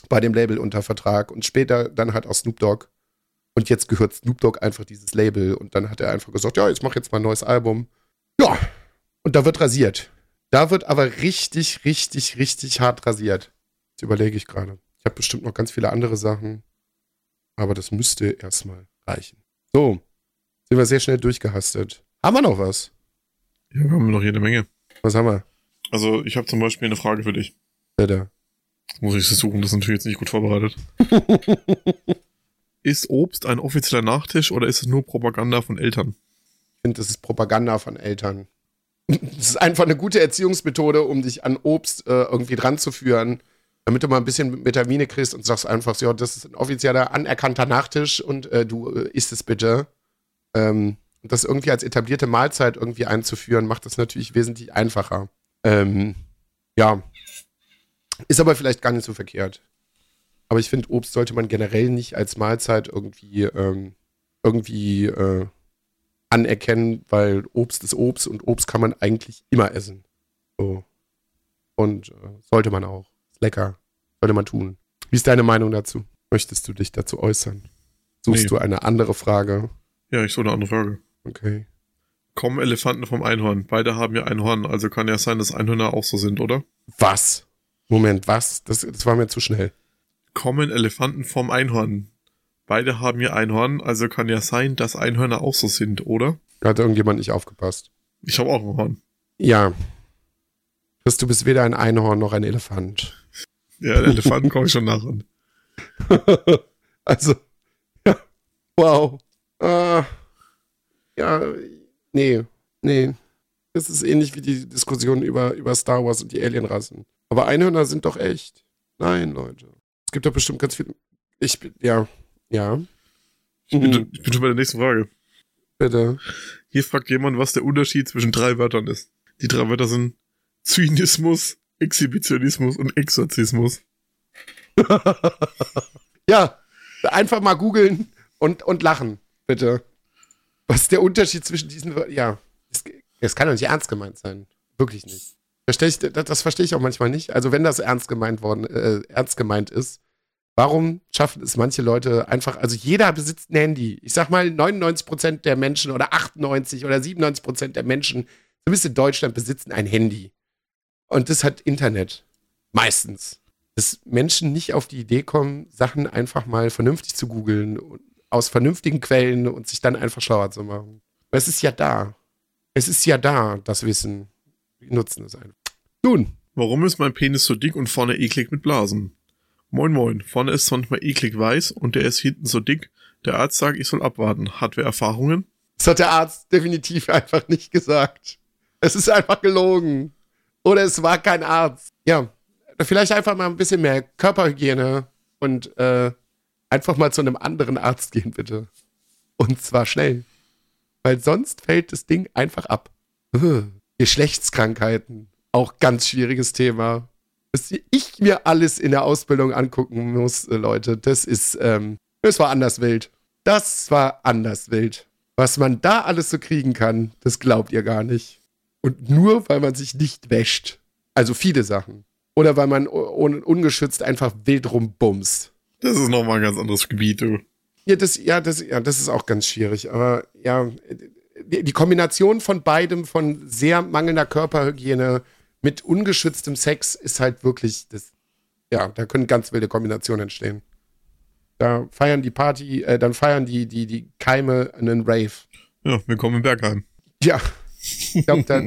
S2: bei dem Label unter Vertrag und später dann halt auch Snoop Dogg. Und jetzt gehört Snoop Dogg einfach dieses Label und dann hat er einfach gesagt, ja, ich mache jetzt mal ein neues Album. Ja, und da wird rasiert. Da wird aber richtig, richtig, richtig hart rasiert. Das überlege ich gerade. Ich habe bestimmt noch ganz viele andere Sachen, aber das müsste erstmal reichen. So, sind wir sehr schnell durchgehastet. Haben wir noch was?
S1: Ja, wir haben noch jede Menge.
S2: Was haben wir?
S1: Also, ich habe zum Beispiel eine Frage für dich.
S2: Bitte.
S1: Muss ich sie suchen, das ist natürlich jetzt nicht gut vorbereitet. ist Obst ein offizieller Nachtisch oder ist es nur Propaganda von Eltern?
S2: Ich finde, das ist Propaganda von Eltern. Das ist einfach eine gute Erziehungsmethode, um dich an Obst äh, irgendwie dran zu führen, damit du mal ein bisschen Vitamine kriegst und sagst einfach, so, ja, das ist ein offizieller, anerkannter Nachtisch und äh, du äh, isst es bitte. Ähm, das irgendwie als etablierte Mahlzeit irgendwie einzuführen, macht das natürlich wesentlich einfacher. Ähm, ja. Ist aber vielleicht gar nicht so verkehrt. Aber ich finde, Obst sollte man generell nicht als Mahlzeit irgendwie, ähm, irgendwie äh, anerkennen, weil Obst ist Obst und Obst kann man eigentlich immer essen. So. Und äh, sollte man auch. Ist lecker. Sollte man tun. Wie ist deine Meinung dazu? Möchtest du dich dazu äußern? Suchst
S1: Nee.
S2: du eine andere Frage?
S1: Ja, ich so eine andere Frage.
S2: Okay.
S1: Kommen Elefanten vom Einhorn? Beide haben ja ein Horn, also kann ja sein, dass Einhörner auch so sind, oder?
S2: Was? Moment, was? Das, das war mir zu schnell.
S1: Kommen Elefanten vom Einhorn? Beide haben ja ein Horn, also kann ja sein, dass Einhörner auch so sind, oder?
S2: Da hat irgendjemand nicht aufgepasst.
S1: Ich habe auch ein Horn.
S2: Ja. Chris, du bist weder ein Einhorn noch ein Elefant.
S1: Ja, Elefanten komme ich schon nach an.
S2: also, ja. Wow. Äh, ja, nee, nee. Das ist ähnlich wie die Diskussion über, über Star Wars und die Alienrassen. Aber Einhörner sind doch echt. Nein, Leute. Es gibt doch bestimmt ganz viele. Ich bin, ja, ja.
S1: Ich bin,
S2: Mhm,
S1: ich bin schon bei der nächsten Frage.
S2: bitte.
S1: Hier fragt jemand, was der Unterschied zwischen drei Wörtern ist. Die drei Wörter sind Zynismus, Exhibitionismus und Exorzismus.
S2: ja, einfach mal googeln und, und lachen, bitte. Was ist der Unterschied zwischen diesen Wörtern? Ja, das kann doch nicht ernst gemeint sein. Wirklich nicht. Versteh ich, das, verstehe ich auch manchmal nicht. Also, wenn das ernst gemeint worden, äh, ernst gemeint ist, warum schaffen es manche Leute einfach, also jeder besitzt ein Handy. Ich sag mal, 99% der Menschen oder 98 oder 97% der Menschen, zumindest in Deutschland, besitzen ein Handy. Und das hat Internet. Meistens dass Menschen nicht auf die Idee kommen, Sachen einfach mal vernünftig zu googeln, aus vernünftigen Quellen und sich dann einfach schlauer zu machen. Aber es ist ja da. Es ist ja da, das Wissen. Nutzen es einfach. Nun,
S1: Warum ist mein Penis so dick und vorne eklig mit Blasen? Moin moin, vorne ist manchmal eklig weiß und der ist hinten so dick. Der Arzt sagt, ich soll abwarten. Hat wer Erfahrungen?
S2: das hat der Arzt definitiv einfach nicht gesagt. Es ist einfach gelogen. Oder es war kein Arzt. Ja, vielleicht einfach mal ein bisschen mehr Körperhygiene und äh, einfach mal zu einem anderen Arzt gehen, bitte. Und zwar schnell. Weil sonst fällt das Ding einfach ab. Geschlechtskrankheiten. Auch ganz schwieriges Thema. Was ich mir alles in der Ausbildung angucken muss, äh, Leute, das ist, ähm, das war anders wild. Das war anders wild. Was man da alles so kriegen kann, das glaubt ihr gar nicht. Und nur, weil man sich nicht wäscht. Also viele Sachen. Oder weil man un ungeschützt einfach wild rumbumst.
S1: Das ist nochmal ein ganz anderes Gebiet, du.
S2: Ja, das, ja, das, ja, das ist auch ganz schwierig. Aber ja, die, Kombination von beidem, von sehr mangelnder Körperhygiene mit ungeschütztem Sex, ist halt wirklich das. Ja, da können ganz wilde Kombinationen entstehen. Da feiern die Party, äh, dann feiern die, die, die Keime einen Rave.
S1: Ja, willkommen in Bergheim.
S2: Ja, ich glaube, da,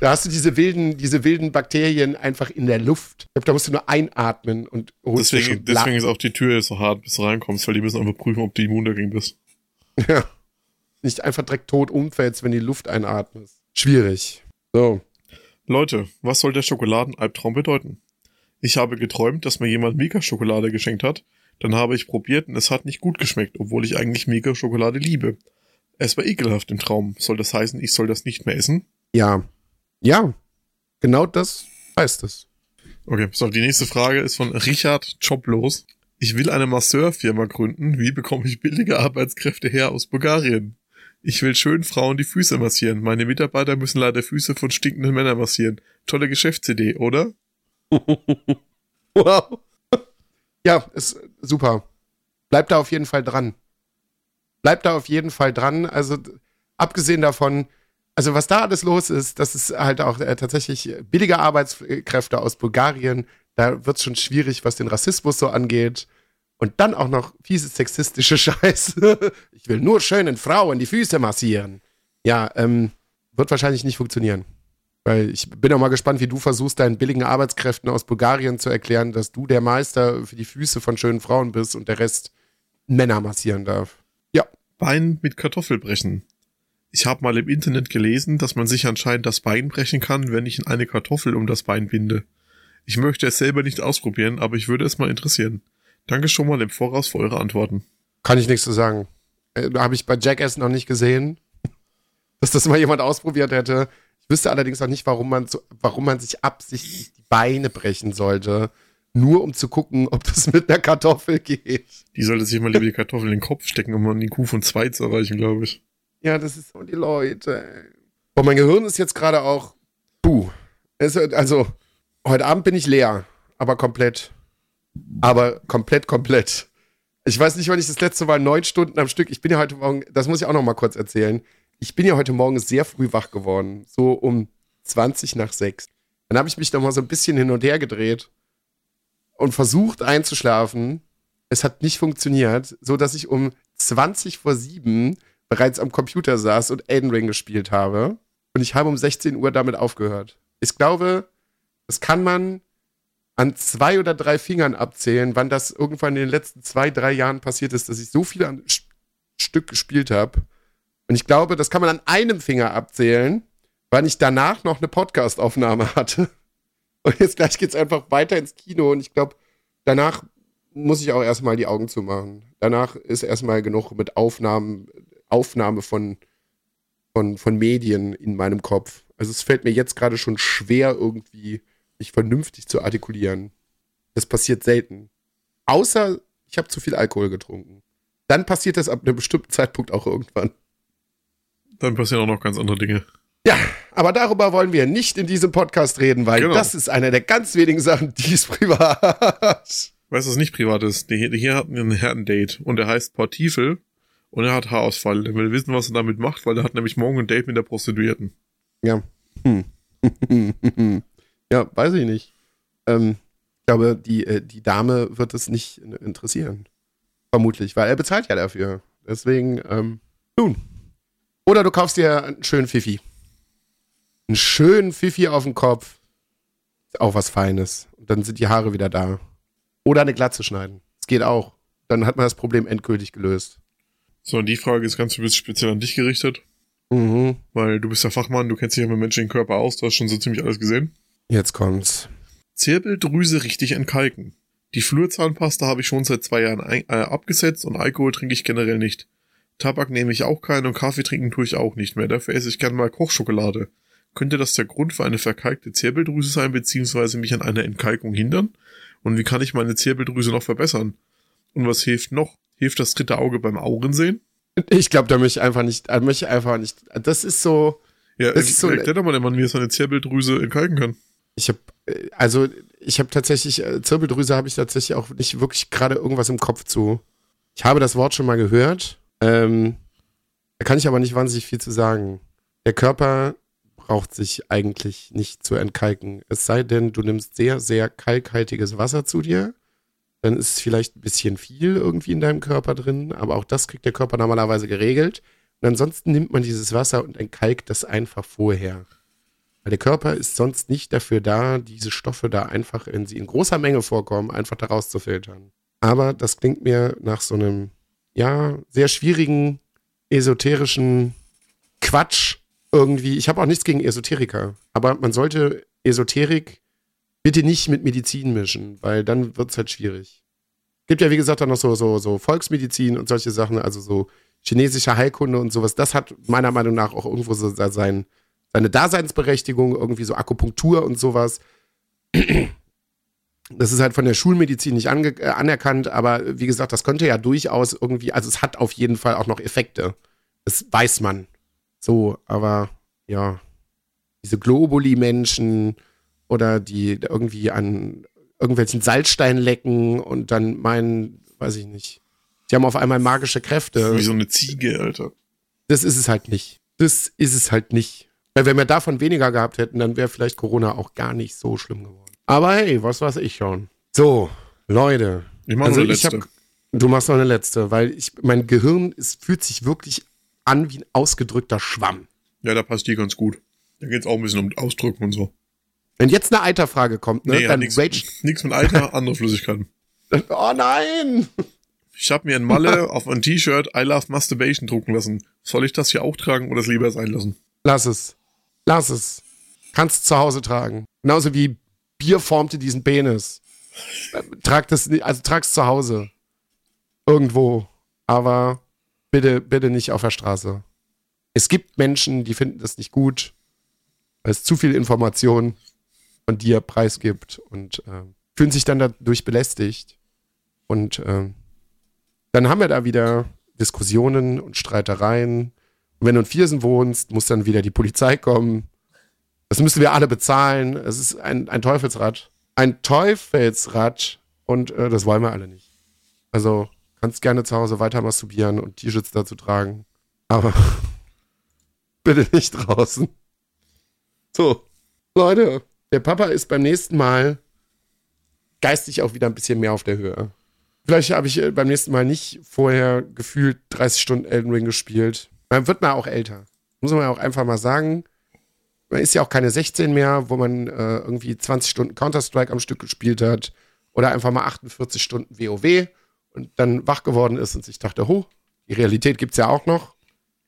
S2: da hast du diese wilden, diese wilden Bakterien einfach in der Luft. Ich glaube, da musst du nur einatmen und holst
S1: Deswegen, deswegen ist auch die Tür so hart, bis du reinkommst, weil die müssen einfach prüfen, ob du immun dagegen bist.
S2: Ja. Nicht einfach direkt tot umfällst, wenn die Luft einatmest. Schwierig. So.
S1: Leute, was soll der Schokoladenalbtraum bedeuten? Ich habe geträumt, dass mir jemand Mega-Schokolade geschenkt hat. Dann habe ich probiert und es hat nicht gut geschmeckt, obwohl ich eigentlich Mega-Schokolade liebe. Es war ekelhaft im Traum. Soll das heißen, ich soll das nicht mehr essen?
S2: Ja. Ja. Genau das heißt es.
S1: Okay, so, die nächste Frage ist von Richard Joblos. Ich will eine Masseurfirma gründen. Wie bekomme ich billige Arbeitskräfte her aus Bulgarien? Ich will schön Frauen die Füße massieren. Meine Mitarbeiter müssen leider Füße von stinkenden Männern massieren. Tolle Geschäftsidee, oder?
S2: Wow. Ja, ist super. Bleib da auf jeden Fall dran. Bleib da auf jeden Fall dran. Also, abgesehen davon, also was da alles los ist, das ist halt auch äh, tatsächlich billige Arbeitskräfte aus Bulgarien. Da wird es schon schwierig, was den Rassismus so angeht. Und dann auch noch fiese sexistische Scheiße. Ich will nur schönen Frauen die Füße massieren. Ja, ähm, wird wahrscheinlich nicht funktionieren. Weil ich bin auch mal gespannt, wie du versuchst, deinen billigen Arbeitskräften aus Bulgarien zu erklären, dass du der Meister für die Füße von schönen Frauen bist und der Rest Männer massieren darf. Ja.
S1: Bein mit Kartoffel brechen. Ich habe mal im Internet gelesen, dass man sich anscheinend das Bein brechen kann, wenn ich in eine Kartoffel um das Bein binde. Ich möchte es selber nicht ausprobieren, aber ich würde es mal interessieren. Danke schon mal im Voraus für eure Antworten.
S2: Kann ich nichts zu sagen. Äh, Habe ich bei Jackass noch nicht gesehen, dass das mal jemand ausprobiert hätte. Ich wüsste allerdings auch nicht, warum man, so, warum man sich absichtlich die Beine brechen sollte. Nur um zu gucken, ob das mit einer Kartoffel geht.
S1: Die sollte sich mal lieber die Kartoffel in den Kopf stecken, um die Kuh von zwei zu erreichen, glaube ich.
S2: Ja, das ist so die Leute. ey. Boah, mein Gehirn ist jetzt gerade auch. Puh. Also, heute Abend bin ich leer, aber komplett. Aber komplett, komplett. Ich weiß nicht, wann ich das letzte Mal neun Stunden am Stück. Ich bin ja heute Morgen, das muss ich auch noch mal kurz erzählen. Ich bin ja heute Morgen sehr früh wach geworden, so um 20 nach 6. Dann habe ich mich noch mal so ein bisschen hin und her gedreht und versucht einzuschlafen. Es hat nicht funktioniert, so dass ich um 20 vor 7 bereits am Computer saß und Elden Ring gespielt habe. Und ich habe um 16 Uhr damit aufgehört. Ich glaube, das kann man an zwei oder drei Fingern abzählen, wann das irgendwann in den letzten zwei, drei Jahren passiert ist, dass ich so viel St- Stück gespielt habe. Und ich glaube, das kann man an einem Finger abzählen, weil ich danach noch eine Podcast-Aufnahme hatte. Und jetzt gleich geht's einfach weiter ins Kino und ich glaube, danach muss ich auch erstmal die Augen zumachen. Danach ist erstmal genug mit Aufnahmen, Aufnahme von, von, von Medien in meinem Kopf. Also es fällt mir jetzt gerade schon schwer, irgendwie mich vernünftig zu artikulieren. Das passiert selten. Außer ich habe zu viel Alkohol getrunken. Dann passiert das ab einem bestimmten Zeitpunkt auch irgendwann.
S1: Dann passieren auch noch ganz andere Dinge.
S2: Ja, aber darüber wollen wir nicht in diesem Podcast reden, weil
S1: Genau.
S2: das ist eine der ganz wenigen Sachen, die ist privat.
S1: Weißt du, was nicht privat ist? Hier, der hier hat einen Herrendate und der heißt Portifel und er hat Haarausfall. Der will wissen, was er damit macht, weil er hat nämlich morgen ein Date mit der Prostituierten.
S2: Ja. Hm. ja, weiß ich nicht. Ähm, ich glaube, die, äh, die Dame wird es nicht interessieren. Vermutlich, weil er bezahlt ja dafür. Deswegen, ähm, nun. Oder du kaufst dir einen schönen Fifi. Einen schönen Fifi auf den Kopf. Ist auch was Feines. Und dann sind die Haare wieder da. Oder eine Glatze schneiden. Das geht auch. Dann hat man das Problem endgültig gelöst.
S1: So, und die Frage ist ganz bisschen speziell an dich gerichtet,
S2: Mhm.
S1: weil du bist ja Fachmann, du kennst dich ja mit menschlichen Körper aus, du hast schon so ziemlich alles gesehen.
S2: Jetzt kommt's.
S1: Zirbeldrüse richtig entkalken. Die Flurzahnpasta habe ich schon seit zwei Jahren ein, äh, abgesetzt und Alkohol trinke ich generell nicht. Tabak nehme ich auch keinen und Kaffee trinken tue ich auch nicht mehr. Dafür esse ich gerne mal Kochschokolade. Könnte das der Grund für eine verkalkte Zirbeldrüse sein, beziehungsweise mich an einer Entkalkung hindern? Und wie kann ich meine Zirbeldrüse noch verbessern? Und was hilft noch? Hilft das dritte Auge beim Augensehen?
S2: Ich glaube, da möchte ich einfach nicht, da möchte ich einfach nicht. Das ist so.
S1: Ja,
S2: Das ist so-
S1: erklär doch mal dem Mann, wie er seine Zirbeldrüse entkalken kann.
S2: Ich habe also ich habe tatsächlich äh, Zirbeldrüse habe ich tatsächlich auch nicht wirklich gerade irgendwas im Kopf zu. Ich habe das Wort schon mal gehört. Ähm, da kann ich aber nicht wahnsinnig viel zu sagen. Der Körper braucht sich eigentlich nicht zu entkalken. Es sei denn, du nimmst sehr, sehr kalkhaltiges Wasser zu dir. Dann ist vielleicht ein bisschen viel irgendwie in deinem Körper drin, aber auch das kriegt der Körper normalerweise geregelt. Und ansonsten nimmt man dieses Wasser und entkalkt das einfach vorher. Weil der Körper ist sonst nicht dafür da, diese Stoffe da einfach, wenn sie in großer Menge vorkommen, einfach da rauszufiltern. Aber das klingt mir nach so einem, ja, sehr schwierigen, esoterischen Quatsch irgendwie. Ich habe auch nichts gegen Esoteriker, aber man sollte Esoterik bitte nicht mit Medizin mischen, weil dann wird es halt schwierig. Gibt ja, wie gesagt, auch noch so, so, so Volksmedizin und solche Sachen, also so chinesische Heilkunde und sowas. Das hat meiner Meinung nach auch irgendwo so sein, seine Daseinsberechtigung, irgendwie so Akupunktur und sowas. Das ist halt von der Schulmedizin nicht äh, anerkannt, aber wie gesagt, das könnte ja durchaus irgendwie, also es hat auf jeden Fall auch noch Effekte. Das weiß man. So, aber ja, diese Globuli-Menschen oder die irgendwie an irgendwelchen Salzsteinen lecken und dann meinen, weiß ich nicht, die haben auf einmal magische Kräfte.
S1: Wie so eine Ziege, Alter.
S2: Das ist es halt nicht. Das ist es halt nicht. Weil wenn wir davon weniger gehabt hätten, dann wäre vielleicht Corona auch gar nicht so schlimm geworden. Aber hey, was weiß ich schon. So, Leute.
S1: Ich mache
S2: Also
S1: eine letzte.
S2: hab- Du machst noch eine letzte, weil ich, mein Gehirn es fühlt sich wirklich an wie ein ausgedrückter Schwamm.
S1: Ja, da passt die ganz gut. Da geht's auch ein bisschen um Ausdrücken und so.
S2: Wenn jetzt eine Eiterfrage kommt, ne,
S1: Nee, ja,
S2: dann
S1: nix,
S2: rage.
S1: nix mit Alter, andere Flüssigkeiten.
S2: Oh nein!
S1: Ich habe mir in Malle auf ein T-Shirt I Love Masturbation drucken lassen. Soll ich das hier auch tragen oder es lieber sein lassen?
S2: Lass es. Lass es. Kannst zu Hause tragen. Genauso wie Bier formte diesen Penis. Äh, Trag das, also trag's zu Hause. Irgendwo. Aber bitte, bitte nicht auf der Straße. Es gibt Menschen, die finden das nicht gut, weil es zu viel Information von dir preisgibt und äh, fühlen sich dann dadurch belästigt. Und äh, dann haben wir da wieder Diskussionen und Streitereien. Wenn du in Viersen wohnst, muss dann wieder die Polizei kommen. Das müssen wir alle bezahlen. Es ist ein, ein Teufelsrad. Ein Teufelsrad. Und äh, das wollen wir alle nicht. Also kannst gerne zu Hause weiter masturbieren und T-Shirts dazu tragen. Aber bitte nicht draußen. So, Leute, der Papa ist beim nächsten Mal geistig auch wieder ein bisschen mehr auf der Höhe. Vielleicht habe ich äh, beim nächsten Mal nicht vorher gefühlt 30 Stunden Elden Ring gespielt. Man wird mal auch älter. Muss man ja auch einfach mal sagen. Man ist ja auch keine 16 mehr, wo man äh, irgendwie 20 Stunden Counter-Strike am Stück gespielt hat. Oder einfach mal 48 Stunden WoW und dann wach geworden ist und sich dachte, ho, die Realität gibt's ja auch noch.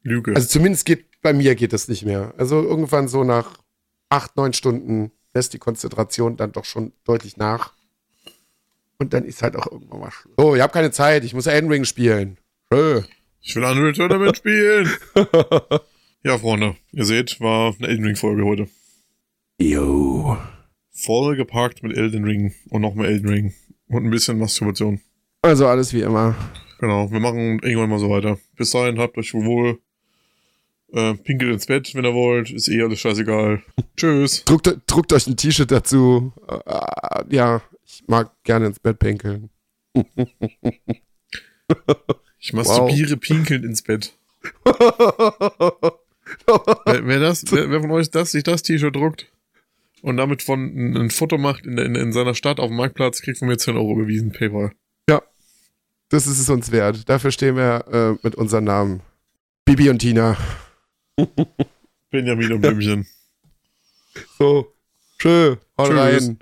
S1: Lüge.
S2: Also zumindest geht bei mir geht das nicht mehr. Also irgendwann so nach acht, neun Stunden lässt die Konzentration dann doch schon deutlich nach. Und dann ist halt auch irgendwann mal Schluss. Oh, ich habe keine Zeit, ich muss Elden Ring spielen. Schö.
S1: Ich will Unreal Tournament spielen. ja, Freunde, ihr seht, war eine Elden Ring Folge heute.
S2: Jo.
S1: Voll geparkt mit Elden Ring und noch mehr Elden Ring. Und ein bisschen Masturbation.
S2: Also alles wie immer.
S1: Genau, wir machen irgendwann mal so weiter. Bis dahin, habt euch wohl. Äh, pinkelt ins Bett, wenn ihr wollt. Ist eh alles scheißegal. Tschüss.
S2: Druckt, druckt euch ein T-Shirt dazu. Äh, ja, ich mag gerne ins Bett pinkeln.
S1: Ich masturbiere pinkelnd ins Bett. Wer, wer, das, wer, wer von euch das, sich das T-Shirt druckt und damit von ein, ein Foto macht in, in, in seiner Stadt auf dem Marktplatz, kriegt von mir 10 Euro überwiesen, PayPal.
S2: ja, das ist es uns wert. Dafür stehen wir äh, mit unseren Namen. Bibi und Tina.
S1: Benjamin und Blümchen.
S2: So, schön, haut
S1: Tschüss.
S2: rein.